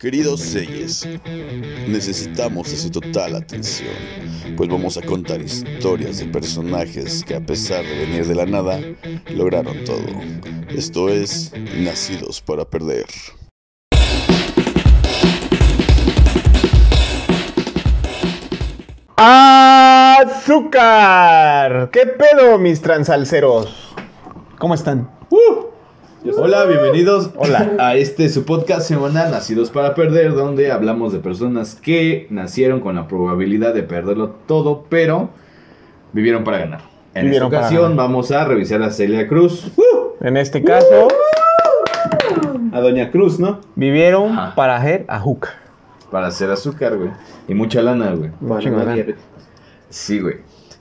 Queridos Selles, necesitamos de su total atención, pues vamos a contar historias de personajes que a pesar de venir de la nada, lograron todo. Esto es Nacidos para Perder. ¡Azúcar! ¿Qué pedo, mis transalceros? ¿Cómo están? Hola, bienvenidos Hola. a este su podcast semanal Nacidos para Perder, donde hablamos de personas que nacieron con la probabilidad de perderlo todo, pero vivieron para ganar. En Vivieron esta para ocasión ganar. vamos a revisar a Celia Cruz, En este caso, a Doña Cruz, ¿no? vivieron Ajá. para hacer ajuca. Para hacer azúcar, güey. Y mucha lana, güey. Un chingo lana. Sí, güey.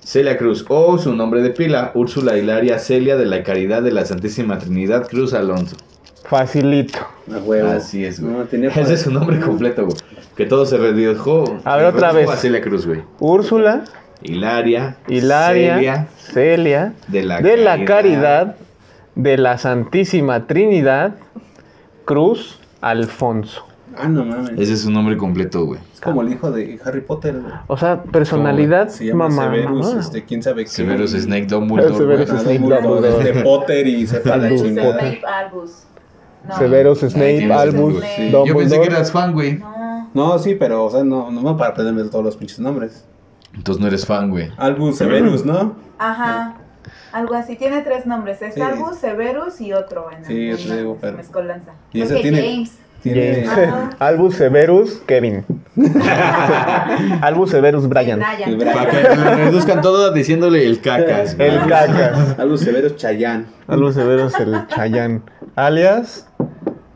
Celia Cruz, o su nombre de pila, Úrsula Hilaria Celia de la Caridad de la Santísima Trinidad Cruz Alonso. Facilito. Huevo. Así es, güey. No, tenía Ese es su nombre completo, güey. Que todo se redujo. A ver, otra vez. A Celia Cruz, güey. Úrsula, Hilaria. Hilaria, Celia, Celia, de la de la Caridad. Caridad, de la Santísima Trinidad, Cruz, Alfonso. Ah, no mames. Ese es su nombre completo, güey. Es como el hijo de Harry Potter. O sea, personalidad, Se llama mamá. Severus, mamá. este, quién sabe qué. Severus Snake Dumbledore, Severus Snake Dumbledore, Dumbledore. de Potter y se la chingada. Snape Albus. No. Severus Snape, Albus. Sí. Yo pensé que Dumbledore. eras fan, güey. No. No, sí, pero, o sea, no, no para aprenderme todos los pinches nombres. Entonces no eres fan, güey. Albus Severus, ¿no? Ajá. Algo así. Tiene tres nombres. Es Sí. Albus, Severus y otro. En Sí, yo te digo, pero- mezcolanza. Y ese tiene- James. Tiene. Albus Severus, Kevin. Albus Severus, Brian. Brian. Para que lo reduzcan todo diciéndole el cacas. El caca. Albus Severus Chayán. Albus Severus, el Chayán. Alias.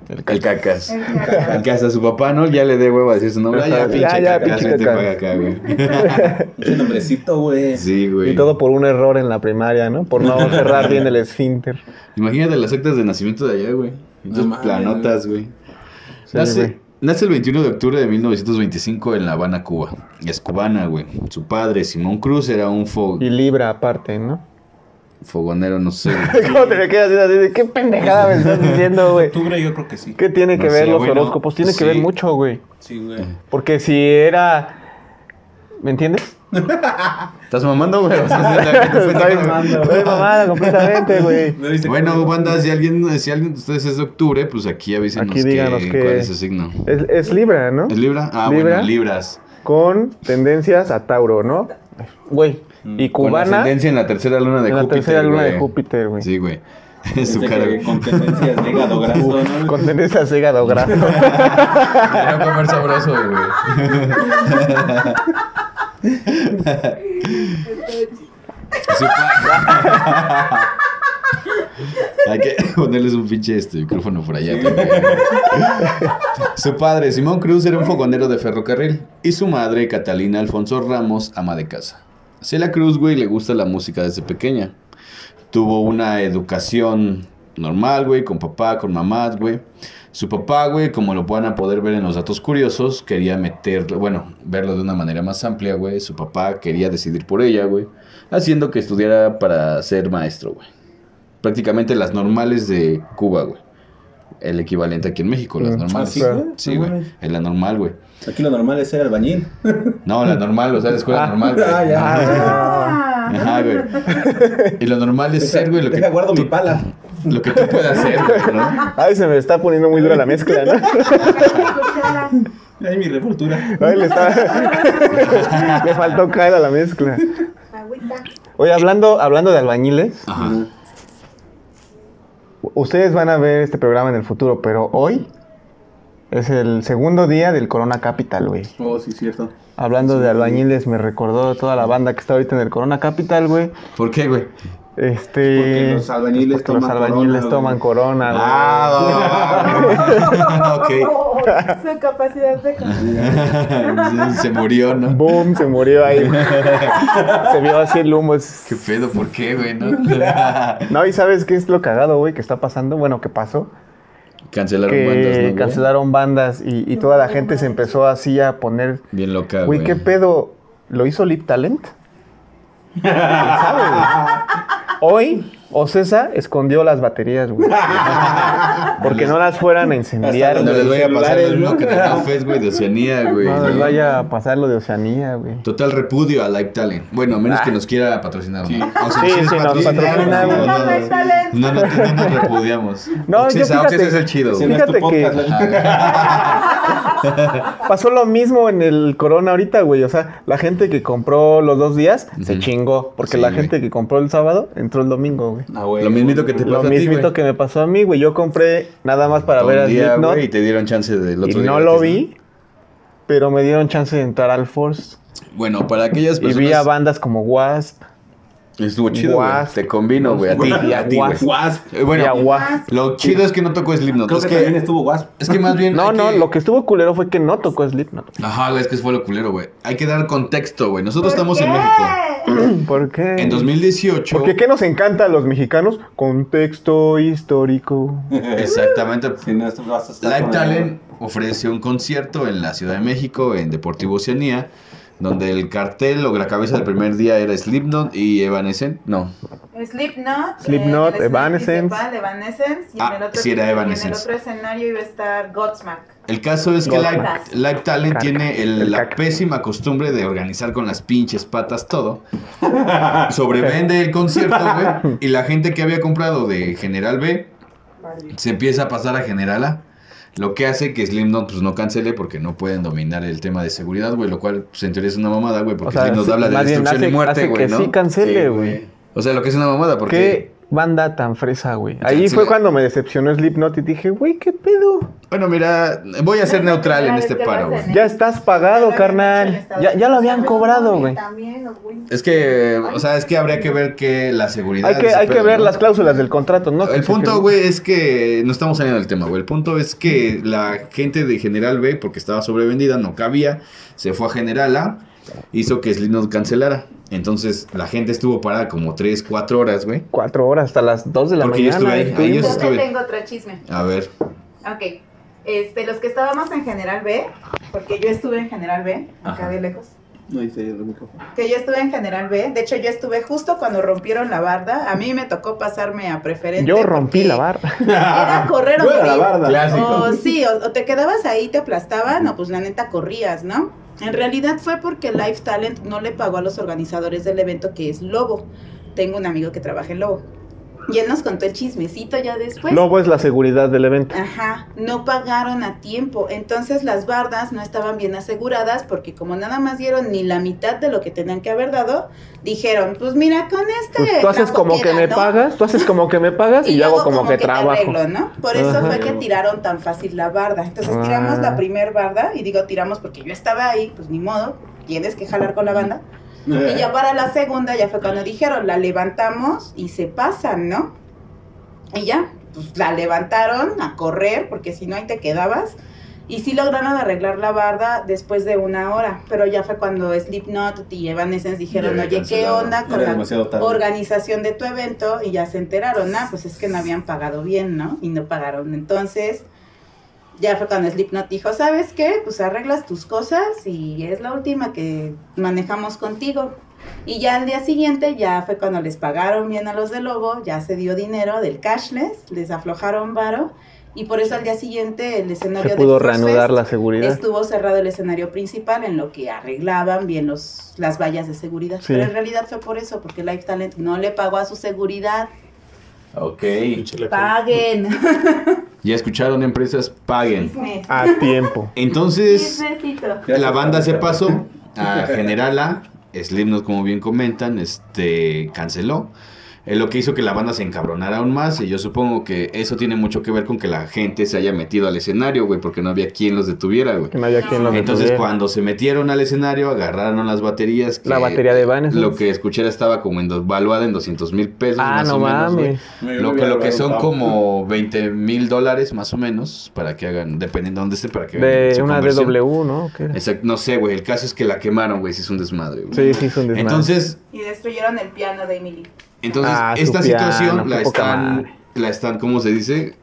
El cacas. El caca. El que hasta su papá, ¿no? Ya le dé huevo a decir su nombre. Ya, Ya, pinche ya, cacas, pinche cacas. para acá, güey. Ese nombrecito, güey. Sí, güey. Y todo por un error en la primaria, ¿no? Por no cerrar bien el esfínter. Imagínate las actas de nacimiento de allá, güey. Entonces, mames, planotas, güey. Nace, el 21 de octubre de 1925 en La Habana, Cuba. Es cubana, güey. Su padre, Simón Cruz, era un fo- Y Libra aparte, ¿no? fogonero, no sé. ¿Cómo te me quedas así de qué pendejada me estás diciendo, güey? Octubre yo creo que sí. ¿Qué tiene que ver los horóscopos? Tiene que ver mucho, güey. Sí, güey. Porque si era... ¿Me entiendes? ¿Estás mamando, güey? Estoy mamando. Estoy mamada completamente, güey. ¿No Bueno, banda, si alguien, si alguien de ustedes es de octubre, pues aquí avísenos Aquí díganos que- que- cuál es su signo. Es, es Libra, ¿no? ¿Es Libra? Ah, Libra. bueno, Libras. Con tendencias a Tauro, ¿no? Güey. Y Con cubana ascendencia en la tercera luna de en la Júpiter. tercera luna de. Júpiter, güey. Sí, güey. Es su cara. Con tendencias de hígado graso, ¿no? Con tendencias a hígado graso. Quiero comer sabroso, güey. Hay que ponerles un pinche este micrófono por allá también. Su padre, Simón Cruz, era un fogonero de ferrocarril. Y su madre, Catalina Alfonso Ramos, ama de casa. Celia Cruz, güey, le gusta la música desde pequeña. Tuvo una educación normal, güey, con papá, con mamás, güey. Su papá, güey, como lo van a poder ver en los datos curiosos, quería meterlo, bueno, verlo de una manera más amplia, güey. Su papá quería decidir por ella, güey, haciendo que estudiara para ser maestro, güey. Prácticamente las normales de Cuba, güey. El equivalente aquí en México, las Mm, normales. ¿ah, sí, güey? Sí, No güey. En la normal, güey. Aquí lo normal es ser albañil. No, la normal, o sea, la escuela Ah. normal, güey. Ah, ya. Ajá, güey. Y lo normal es ser, güey, lo que, Deja, guardo tú, mi pala. lo que tú puedas hacer, güey, ¿no? Ay, se me está poniendo muy dura la mezcla, ¿no? Ay, mi revoltura. Ay, le está... le faltó caer a la mezcla. Agüita. Oye, hablando, hablando de albañiles, Ajá. ustedes van a ver este programa en el futuro, pero hoy es el segundo día del Corona Capital, güey. Oh, sí, cierto. Hablando de albañiles, me recordó toda la banda que está ahorita en el Corona Capital, güey. ¿Por qué, güey? Este... Porque los albañiles porque los toman albañiles corona, toman corona, güey. Ah, ok. Su capacidad de Se murió, ¿no? Boom, se murió ahí. se vio así el humo. es- ¿Qué pedo? ¿Por qué, güey? No? No, y ¿sabes qué es lo cagado, güey? Que está pasando, bueno, que pasó. Cancelaron que bandas, ¿no? güey? cancelaron bandas y, y toda la gente se empezó así a poner... Bien loca, Güey, güey. ¿qué pedo? ¿Lo hizo Lip Talent? ¿Quién sabe? Hoy, Ocesa escondió las baterías, güey. Porque no las fueran a incendiar. No les vaya a pasar lo güey, de Oceanía, güey. No les vaya a pasar lo de Oceanía, güey. Total repudio a Live Talent. Bueno, a menos que nos quiera patrocinar. Sí. ¿no? O sea, Sí, si sí, nos patrocina, no, güey. no, no, no, no nos repudiamos. No, yo Oxesa, fíjate- Oxesa es el chido, Fíjate que- Pasó lo mismo en el Corona ahorita, güey. O sea, la gente que compró los dos días se chingó. Porque Sí, la güey. gente que compró el sábado entró el domingo, güey. Ah, güey. Lo mismito que te Lo pasó a ti, mismito güey. que me pasó a mí, güey. Yo compré nada más para ver a día, Slipknot güey, y te dieron chance del y otro día no lo vi, pero me dieron chance de entrar al Force. Bueno, para aquellas Y vi a personas... bandas como Wasp. Estuvo chido, güey. Te combino, güey, a ti, Y a ti, güey. Wasp. Wasp. Eh, y a Bueno, Wasp. lo chido es que no tocó Slipknot. Creo Es que, también estuvo Wasp. es que más bien No, hay no, que- lo que estuvo culero fue que no tocó Slipknot. Ajá, güey, es que fue lo culero, güey. Hay que dar contexto, güey. Nosotros ¿Por estamos qué? en México. ¿Por qué? En 2018... Porque ¿qué nos encanta a los mexicanos? Contexto histórico. Exactamente. Si no, esto vas a estar Live con- Talent ofrece un concierto en la Ciudad de México, en Deportivo Oceanía, donde el cartel o la cabeza del primer día era Slipknot y Evanescent. No, Slipknot. Slipknot, eh, Evanescence. Evanescence. Y Ah, en el otro, sí era y en Evanescence. el otro escenario iba a estar Godsmack. el caso es que Live. Live Talent Caca. tiene el- El la pésima costumbre de organizar con las pinches patas todo. Sobrevende el concierto, güey, y la gente que había comprado de General B se empieza a pasar a General A. Lo que hace que Slipknot pues no cancele porque no pueden dominar el tema de seguridad, güey, lo cual pues, en teoría es una mamada, güey, porque Slipknot sí, habla de destrucción y muerte, güey, que ¿no? sí cancele, Sí, güey. O sea, lo que es una mamada porque Qué banda tan fresa, güey. Ahí fue cuando me decepcionó Slipknot y dije, güey, ¿qué pedo? bueno, mira, voy a ser neutral en este paro, güey. Ya estás pagado, carnal. Ya, ya lo habían cobrado, güey. También, güey. Es que, o sea, es que habría que ver que la seguridad Hay que, hay que ver ¿no? las cláusulas del contrato, ¿no? El punto, güey, es que no estamos saliendo del tema, güey. El punto es que la gente de General B, porque estaba sobrevendida, no cabía, se fue a General A, hizo que Slipknot cancelara. Entonces, la gente estuvo parada como 3, 4 horas, güey. Cuatro horas, hasta las dos de la Porque yo mañana. estuve ahí, yo estuve. tengo otro chisme. A ver. Ok. Este, los que estábamos en General B, porque yo estuve en General B, acá de lejos. No dice el micrófono. Que yo estuve en General B. De hecho, yo estuve justo cuando rompieron la barda. A mí me tocó pasarme a preferente. Yo rompí la barra. Era correr o era la morir. barda. Clásico. O sí, o, o te quedabas ahí, te aplastaban, o pues la neta corrías, ¿no? En realidad fue porque Life Talent no le pagó a los organizadores del evento, que es Lobo. Tengo un amigo que trabaja en Lobo. Y él nos contó el chismecito ya después. Lobo es la seguridad del evento. Ajá, no pagaron a tiempo. Entonces las bardas no estaban bien aseguradas porque como nada más dieron ni la mitad de lo que tenían que haber dado, dijeron, pues mira, con este... Pues tú haces como que me ¿no? pagas, tú haces como que me pagas y, yo hago como, que, te trabajo. arreglo, ¿no? Por eso Ajá. fue que tiraron tan fácil la barda. Entonces tiramos Ah. la primer barda, y digo tiramos porque yo estaba ahí, pues ni modo, tienes que jalar con la banda. Y ya para la segunda ya fue cuando dijeron, la levantamos y se pasan, ¿no? Y ya, pues la levantaron a correr, porque si no ahí te quedabas. Y sí lograron arreglar la barda después de una hora, pero ya fue cuando Slipknot y Evanescence dijeron, oye, ¿qué onda con la organización de tu evento? Y ya se enteraron, ah, pues es que no habían pagado bien, ¿no? Y no pagaron. Entonces, ya fue cuando Slipknot dijo, ¿sabes qué? Pues arreglas tus cosas y es la última que manejamos contigo. Y ya al día siguiente ya fue cuando les pagaron bien a los de Lobo, ya se dio dinero del cashless, les aflojaron varo y por eso al día siguiente el escenario Se pudo Force reanudar Fest la seguridad. estuvo cerrado el escenario principal en lo que arreglaban bien los, las vallas de seguridad. Sí. Pero en realidad fue por eso, porque Life Talent no le pagó a su seguridad. Ok. Paguen. Ya escucharon, empresas, paguen. A tiempo. Entonces, la banda se pasó a General A. Slipknot, como bien comentan, este canceló. Eh, lo que hizo que la banda se encabronara aún más. Y yo supongo que eso tiene mucho que ver con que la gente se haya metido al escenario, güey, porque no había quien los detuviera, güey. Que no haya quien los Entonces, detuviera. cuando se metieron al escenario, agarraron las baterías. que La batería de Evanescence. Lo que escuché estaba como en dos, valuada en 200 mil pesos. Ah, más no o menos, güey. Lo que, lo que son como 20 mil dólares más o menos para que hagan, dependiendo de dónde esté, para que De una. DW, ¿no? ¿Qué? Exacto, no sé, güey. El caso es que la quemaron, güey. Si es un desmadre, güey. Sí, sí, es un desmadre. Entonces, Y destruyeron el piano de Emily. Entonces Ah, esta piano, situación la están, la están, ¿cómo se dice?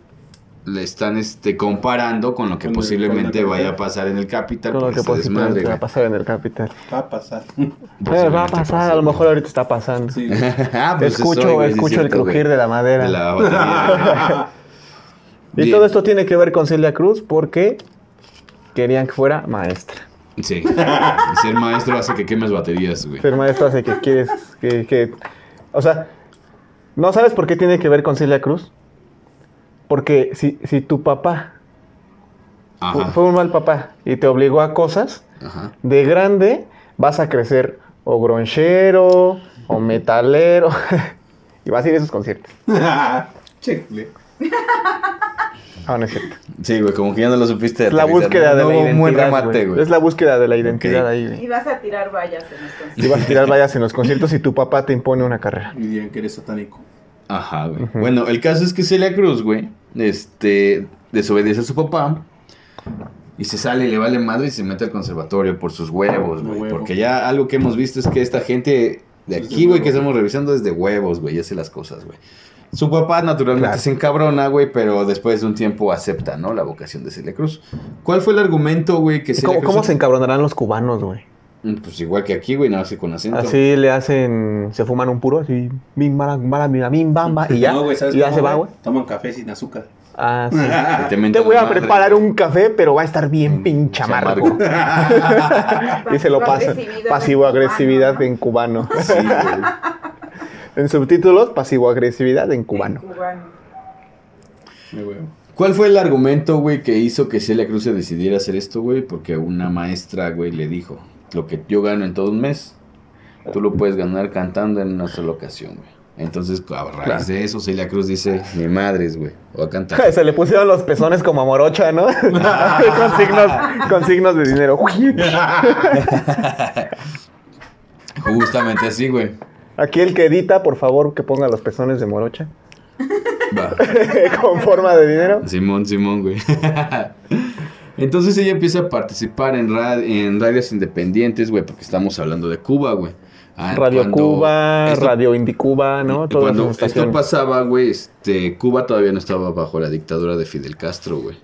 le están este, comparando con lo que Con el- posiblemente la vaya a pasar en el Capital. Con lo que posiblemente va a pasar en el Capital. Va a pasar. Eh, va a pasar, a lo mejor ahorita está pasando. Sí. Ah, pues es escucho güey, escucho el crujir de la madera. De la batería. Y Bien. todo esto tiene que ver con Celia Cruz porque querían que fuera maestra. Sí. Ser maestro hace que quemes baterías, güey. Ser maestra hace que quieres que, que- O sea, ¿no sabes por qué tiene que ver con Celia Cruz? Porque si, si tu papá Ajá. fue un mal papá y te obligó a cosas, Ajá. de grande vas a crecer o gronchero o metalero y vas a ir a esos conciertos. Checle. Ah, no es cierto. Sí, güey, como que ya no lo supiste. Es la búsqueda de No la identidad. un buen remate, güey. Es la búsqueda de la identidad ahí. güey. Y vas a tirar vallas en los conciertos. Y vas a tirar vallas en los conciertos y tu papá te impone una carrera. Y dirían que eres satánico. Ajá, güey. Bueno, el caso es que Celia Cruz, güey, este, desobedece a su papá y se sale y le vale madre y se mete al conservatorio por sus huevos, güey. huevo. Porque ya algo que hemos visto es que esta gente de aquí, güey, que estamos revisando es de huevos, güey, y hace las cosas, güey. Su papá naturalmente Claro. se encabrona, güey, pero después de un tiempo acepta, ¿no? La vocación de Celia Cruz. ¿Cuál fue el argumento, güey, que Celia ¿Cómo, Cruz... cómo se encabronarán los cubanos, güey? Mm, Pues igual que aquí, güey, nada más que con acento. Así le hacen, se fuman un puro, así, bim, mara, mara, mira, bamba, y ya, No, güey, ¿sabes y ya se va, güey. Toman café sin azúcar. Ah, sí. Te voy a madre, preparar un café, pero va a estar bien pinche amargo. y se lo pasa. Pasivo-agresividad en cubano. Sí, güey. En subtítulos, pasivo-agresividad en cubano. En. ¿Cuál fue el argumento, güey, que hizo que Celia Cruz se decidiera hacer esto, güey? Porque una maestra, güey, le dijo, lo que yo gano en todo un mes, tú lo puedes ganar cantando en una sola ocasión, güey. Entonces, a raíz Claro. de eso, Celia Cruz dice, mi madres, güey, voy a cantar. Se le pusieron los pezones como a morocha, ¿no? con, signos, con signos de dinero. Justamente así, güey. Aquí el que edita, por favor, que ponga los pezones de morocha. Va. con forma de dinero. Simón, Simón, güey. Entonces ella empieza a participar en, en radios independientes, güey, porque estamos hablando de Cuba, güey. Ah, Radio Cuba, esto- Radio Indie Cuba, ¿no? Todas Cuando esto pasaba, güey, este, Cuba todavía no estaba bajo la dictadura de Fidel Castro, güey.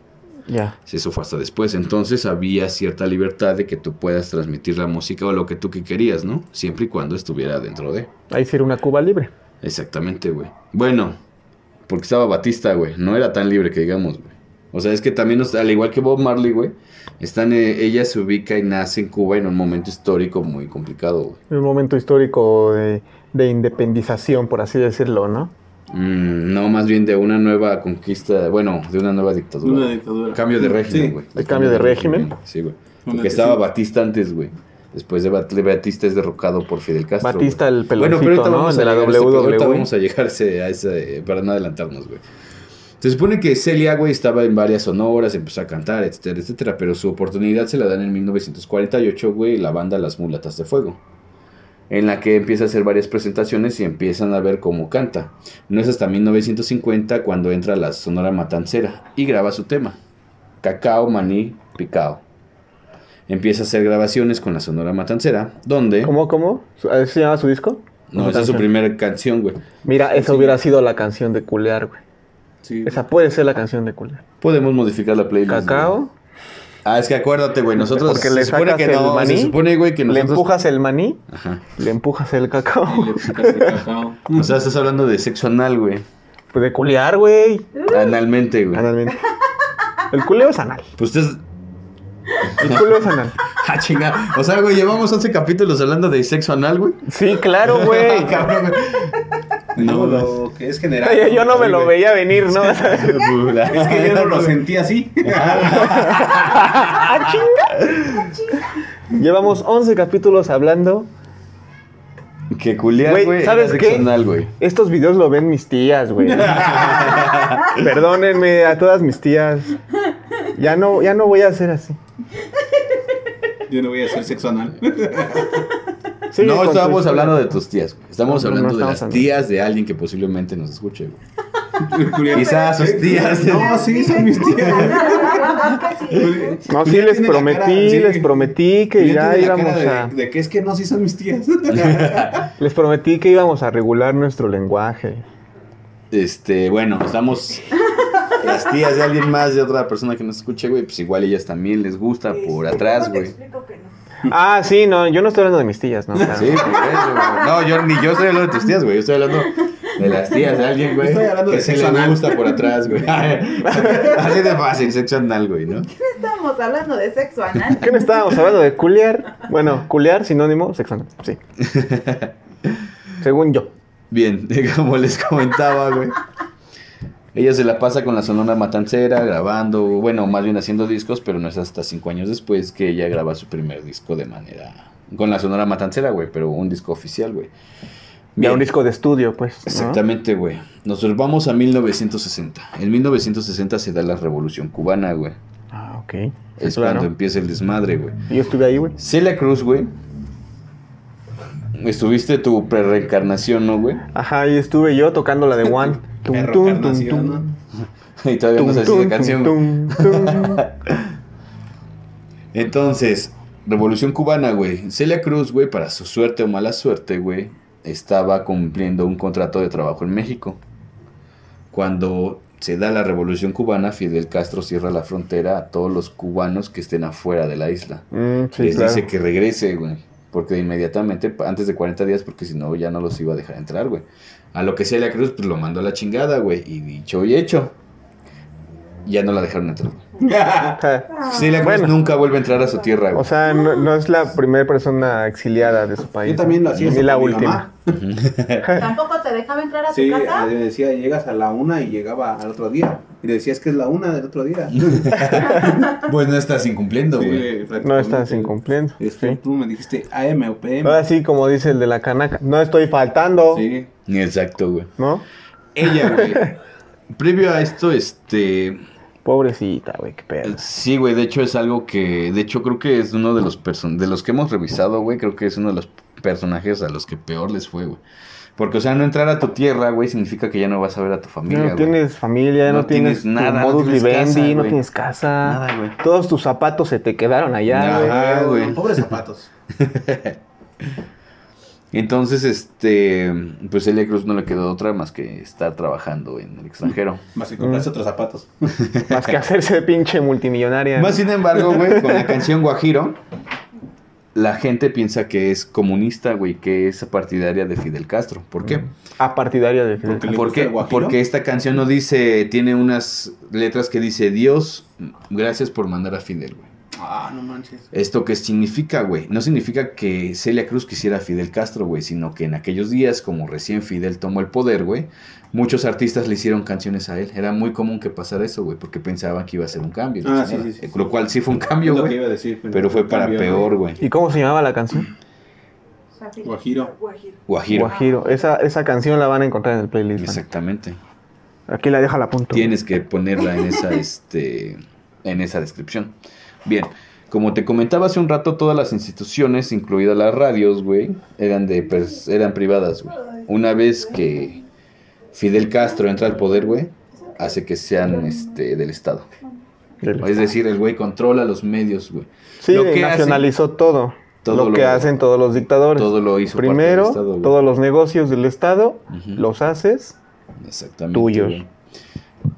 Ya. Eso fue hasta después. Entonces había cierta libertad de que tú puedas transmitir la música o lo que tú que querías, ¿no? Siempre y cuando estuviera dentro de. Ahí sí era una Cuba libre. Exactamente, güey. Bueno, porque estaba Batista, güey. No era tan libre que digamos, güey. O sea, es que también, al igual que Bob Marley, güey, están, eh, ella se ubica y nace en Cuba en un momento histórico muy complicado, güey. Un momento histórico de, de independización, por así decirlo, ¿no? Mm, no, más bien de una nueva conquista, bueno, de una nueva dictadura. Una dictadura. Cambio de régimen, Sí. güey. ¿El cambio de régimen? Sí, güey. Porque que estaba sí. Batista antes, güey. Después de Bat- de Batista es derrocado por Fidel Castro. Batista, el peloncito, ¿no? vamos El de la E. a ese- ahorita WWE. vamos a llegarse a ese, para no adelantarnos, güey. Se supone que Celia, güey, estaba en varias sonoras, empezó a cantar, etcétera, etcétera, pero su oportunidad se la dan en 1948, güey, la banda Las Mulatas de Fuego, en la que empieza a hacer varias presentaciones y empiezan a ver cómo canta. No es hasta 1950 cuando entra la Sonora Matancera y graba su tema, Cacao, Maní, Picao. Empieza a hacer grabaciones con la Sonora Matancera, donde... ¿Cómo, cómo? ¿Su- ¿Así se llama su disco? No, esa es su primera canción, güey. Mira, esa Sí. hubiera sido la canción de culear, güey. Sí. Esa puede ser la canción de culear. Podemos modificar la playlist. güey. Cacao, Ah, es que acuérdate, güey, nosotros Porque se le supone sacas que el no, maní, se supone, güey, que le nosotros... empujas el maní, Ajá. le empujas el cacao. Y le picas el cacao. O sea, estás hablando de sexo anal, güey. Pues de culear, güey. Analmente, güey. Analmente. El culeo es anal. Pues ustedes... El culeo es anal. Ah, chinga. O sea, güey, llevamos 11 capítulos hablando de sexo anal, güey. Sí, claro, güey. Cabrón, güey. No, lo que es general. Yo, yo no me lo veía venir, ¿no? Es que yo no lo sentí así. ¡Ah, chinga! Llevamos 11 capítulos hablando. Que culiar, Güey. ¿sabes qué? Estos videos lo ven mis tías, güey. Perdónenme a todas mis tías. Ya no, ya no voy a hacer así. Yo no voy a hacer sexo anal. No, estábamos hablando de tus tías. güey. Estamos No, hablando no de las hablando. tías de alguien que posiblemente nos escuche, güey. Quizás sus tías. No, sí, son mis tías. No, sí les prometí, cara, sí. les prometí que ya íbamos cara a... de, de que es que no, sí son mis tías. Les prometí que íbamos a regular nuestro lenguaje. Este, bueno, estamos. las tías de alguien más, de otra persona que nos escuche, güey, pues igual ellas también les gusta por atrás, ¿Cómo te güey. explico que no? Ah, sí, no, yo no estoy hablando de mis tías, ¿no? Claro. Sí, por eso, güey. No, yo ni yo estoy hablando de tus tías, güey. Yo estoy hablando de las tías de alguien, güey. Estoy hablando que de sí sexo les anal. gusta por atrás, güey. Así de fácil, sexo anal, güey, ¿no? Estamos hablando de sexo anal. ¿Qué no estábamos hablando de culiar? Bueno, culiar, sinónimo, sexo anal, sí. Según yo. Bien, como les comentaba, güey. Ella se la pasa con la Sonora Matancera grabando, bueno, más bien haciendo discos, pero no es hasta cinco años después que ella graba su primer disco de manera... Con la Sonora Matancera, güey, pero un disco oficial, güey. Ya un disco de estudio, pues. Exactamente, güey. Nos vamos a 1960. En 1960 se da la Revolución Cubana, güey. Ah, ok. Sí, Es claro. cuando empieza el desmadre, güey. Yo estuve ahí, güey. Celia Cruz, güey. Estuviste tu pre-reencarnación, ¿no, güey? Ajá, ahí estuve yo tocando la de One. Tum, Perro tum, tum, carnación, tum. ¿no? Y todavía no Tum, sabes tum, esa canción. güey. tum, tum, tum. Entonces, Revolución Cubana, güey. Celia Cruz, güey, para su suerte o mala suerte, güey, estaba cumpliendo un contrato de trabajo en México. Cuando se da la Revolución Cubana, Fidel Castro cierra la frontera a todos los cubanos que estén afuera de la isla. Mm, sí, Les claro. dice que regrese, güey. Porque inmediatamente, antes de 40 días, porque si no, ya no los iba a dejar entrar, güey. A lo que Celia Cruz, pues lo mandó a la chingada, güey. Y dicho y hecho, ya no la dejaron entrar. Ja. Celia Cruz Bueno. nunca vuelve a entrar a su tierra, güey. O sea, no, no es la primera persona exiliada de su país. Yo también lo hacía Ni la última. ¿Tampoco te dejaba entrar a tu Sí, casa? le decía, llegas a la una y llegaba al otro día. Y le decías que es la una del otro día. Pues no estás incumpliendo, Sí, güey. No prácticamente. estás incumpliendo. Es que Sí. tú me dijiste AM o PM. Ahora sí, como dice el de la canaca, no estoy faltando, Sí. Exacto, güey. ¿no? Ella, güey. Previo a esto, este. Pobrecita, güey, qué pedo. Sí, güey. De hecho, es algo que. De hecho, creo que es uno de los person de los que hemos revisado, güey. Creo que es uno de los personajes a los que peor les fue, güey. Porque, o sea, no entrar a tu tierra, güey, significa que ya no vas a ver a tu familia, no güey. tienes familia, No no, tienes, tienes nada, tu no modus tienes vivendi, casa, no tienes casa. Nada, güey. Todos tus zapatos se te quedaron allá, güey. Ajá, güey. Pobres zapatos. Entonces, este. Pues Celia Cruz no le quedó otra más que estar trabajando en el extranjero. Más que comprarse otros zapatos. Más que hacerse pinche multimillonaria. Más sin embargo, güey, con la canción Guajiro, la gente piensa que es comunista, güey, que es partidaria de Fidel Castro. ¿Por qué? A partidaria de Fidel le ¿Por qué? Porque esta canción no dice, tiene unas letras que dice Dios, gracias por mandar a Fidel, güey. Ah, no manches. ¿Esto qué significa, güey? No significa que Celia Cruz quisiera a Fidel Castro, güey, sino que en aquellos días, como recién Fidel tomó el poder, güey, muchos artistas le hicieron canciones a él. Era muy común que pasara eso, güey, porque pensaban que iba a ser un cambio. Ah, sí, sí. Lo cual sí fue un cambio, que güey. iba a decir. Pero fue para cambio, peor, güey. ¿Y cómo se llamaba la canción? Guajiro. Guajiro. Guajiro. Guajiro. Esa, esa canción la van a encontrar en el playlist. man. Exactamente. Aquí la deja la punto. Tienes que ponerla en esa, este, en esa descripción. Bien, como te comentaba hace un rato, todas las instituciones, incluidas las radios, güey, eran de, eran privadas, güey. Una vez que Fidel Castro entra al poder, güey, hace que sean, este, del Estado. Es decir, el güey controla los medios, güey. Sí, lo que nacionalizó todo. Todo lo que lo- hacen todos los dictadores. Todo lo hizo parte Primero, del Estado, güey. todos los negocios del Estado los haces. Exactamente. tuyos.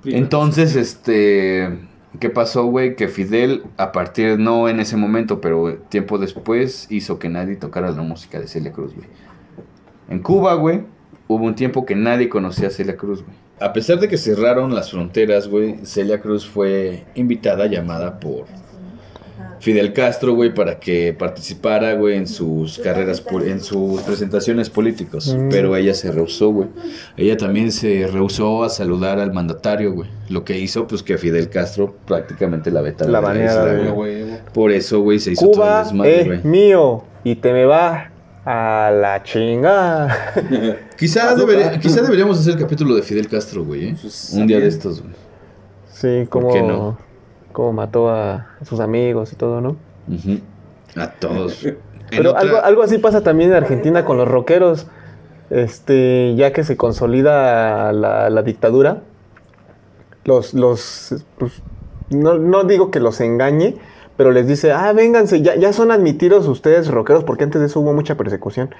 güey. Entonces, este, ¿qué pasó, güey? Que Fidel, a partir, no en ese momento, pero tiempo después, hizo que nadie tocara la música de Celia Cruz, güey. En Cuba, güey, hubo un tiempo que nadie conocía a Celia Cruz, güey. A pesar de que cerraron las fronteras, güey, Celia Cruz fue invitada, llamada por Fidel Castro, güey, para que participara, güey, en sus carreras, en sus presentaciones políticas. Mm. Pero ella se rehusó, güey. Ella también se rehusó a saludar al mandatario, güey. Lo que hizo, pues, que Fidel Castro prácticamente la vetara La de- güey. Por eso, güey, se hizo todo Cuba el desmadre, es güey. mío y te me va a la chingada. Quizá, debería- quizá deberíamos hacer el capítulo de Fidel Castro, güey, ¿eh? Pues, Un día de estos, güey. Sí, ¿Por como, qué no? Como mató a sus amigos y todo, ¿no? A todos. Pero otra- algo, algo así pasa también en Argentina con los rockeros. Este, ya que se consolida la, la dictadura, los, los, pues, no, no digo que los engañe, pero les dice, ah, vénganse, ya, ya son admitidos ustedes rockeros, porque antes de eso hubo mucha persecución.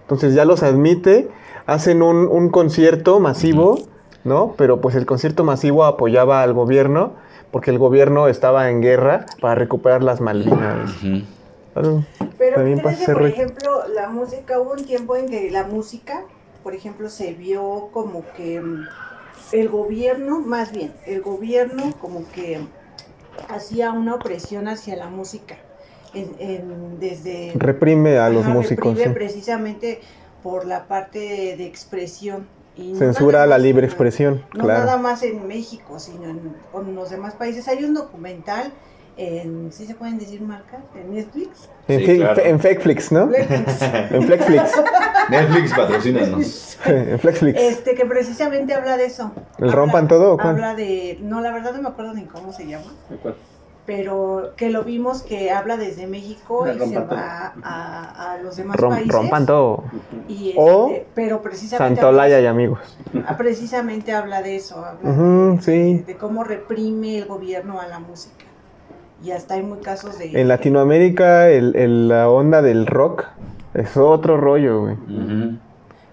Entonces ya los admite, hacen un, un concierto masivo ¿no? Pero pues el concierto masivo apoyaba al gobierno porque el gobierno estaba en guerra para recuperar las Malvinas. Pero También ¿qué pasa que, por ejemplo, la música, hubo un tiempo en que la música, por ejemplo, se vio como que mm, el gobierno, más bien, el gobierno como que hacía una opresión hacia la música. en- en- desde Reprime a los Ajá, músicos. reprime sí. precisamente por la parte de, de expresión. Y Censura la libre en- expresión, No claro. nada más en México, sino en, con los demás países. Hay un documental en, ¿sí se pueden decir marcas? En Netflix. En, Sí, claro. en Fakeflix, ¿no? Netflix. En Flexflix. Netflix patrocínanos. en Flexflix. Este que precisamente habla de eso. ¿El Habla- rompan todo o cuál? Habla de, no, la verdad no me acuerdo ni cómo se llama, ¿De cuál? Pero que lo vimos que habla desde México y se todo. va a, a los demás Rom- países. rompan todo. Y O este, pero precisamente Santolaya y amigos. habla, precisamente habla de eso, habla de, sí. de cómo reprime el gobierno a la música. Y hasta hay muy casos de En Latinoamérica, el, el- la onda del rock es otro rollo, güey. Ujú.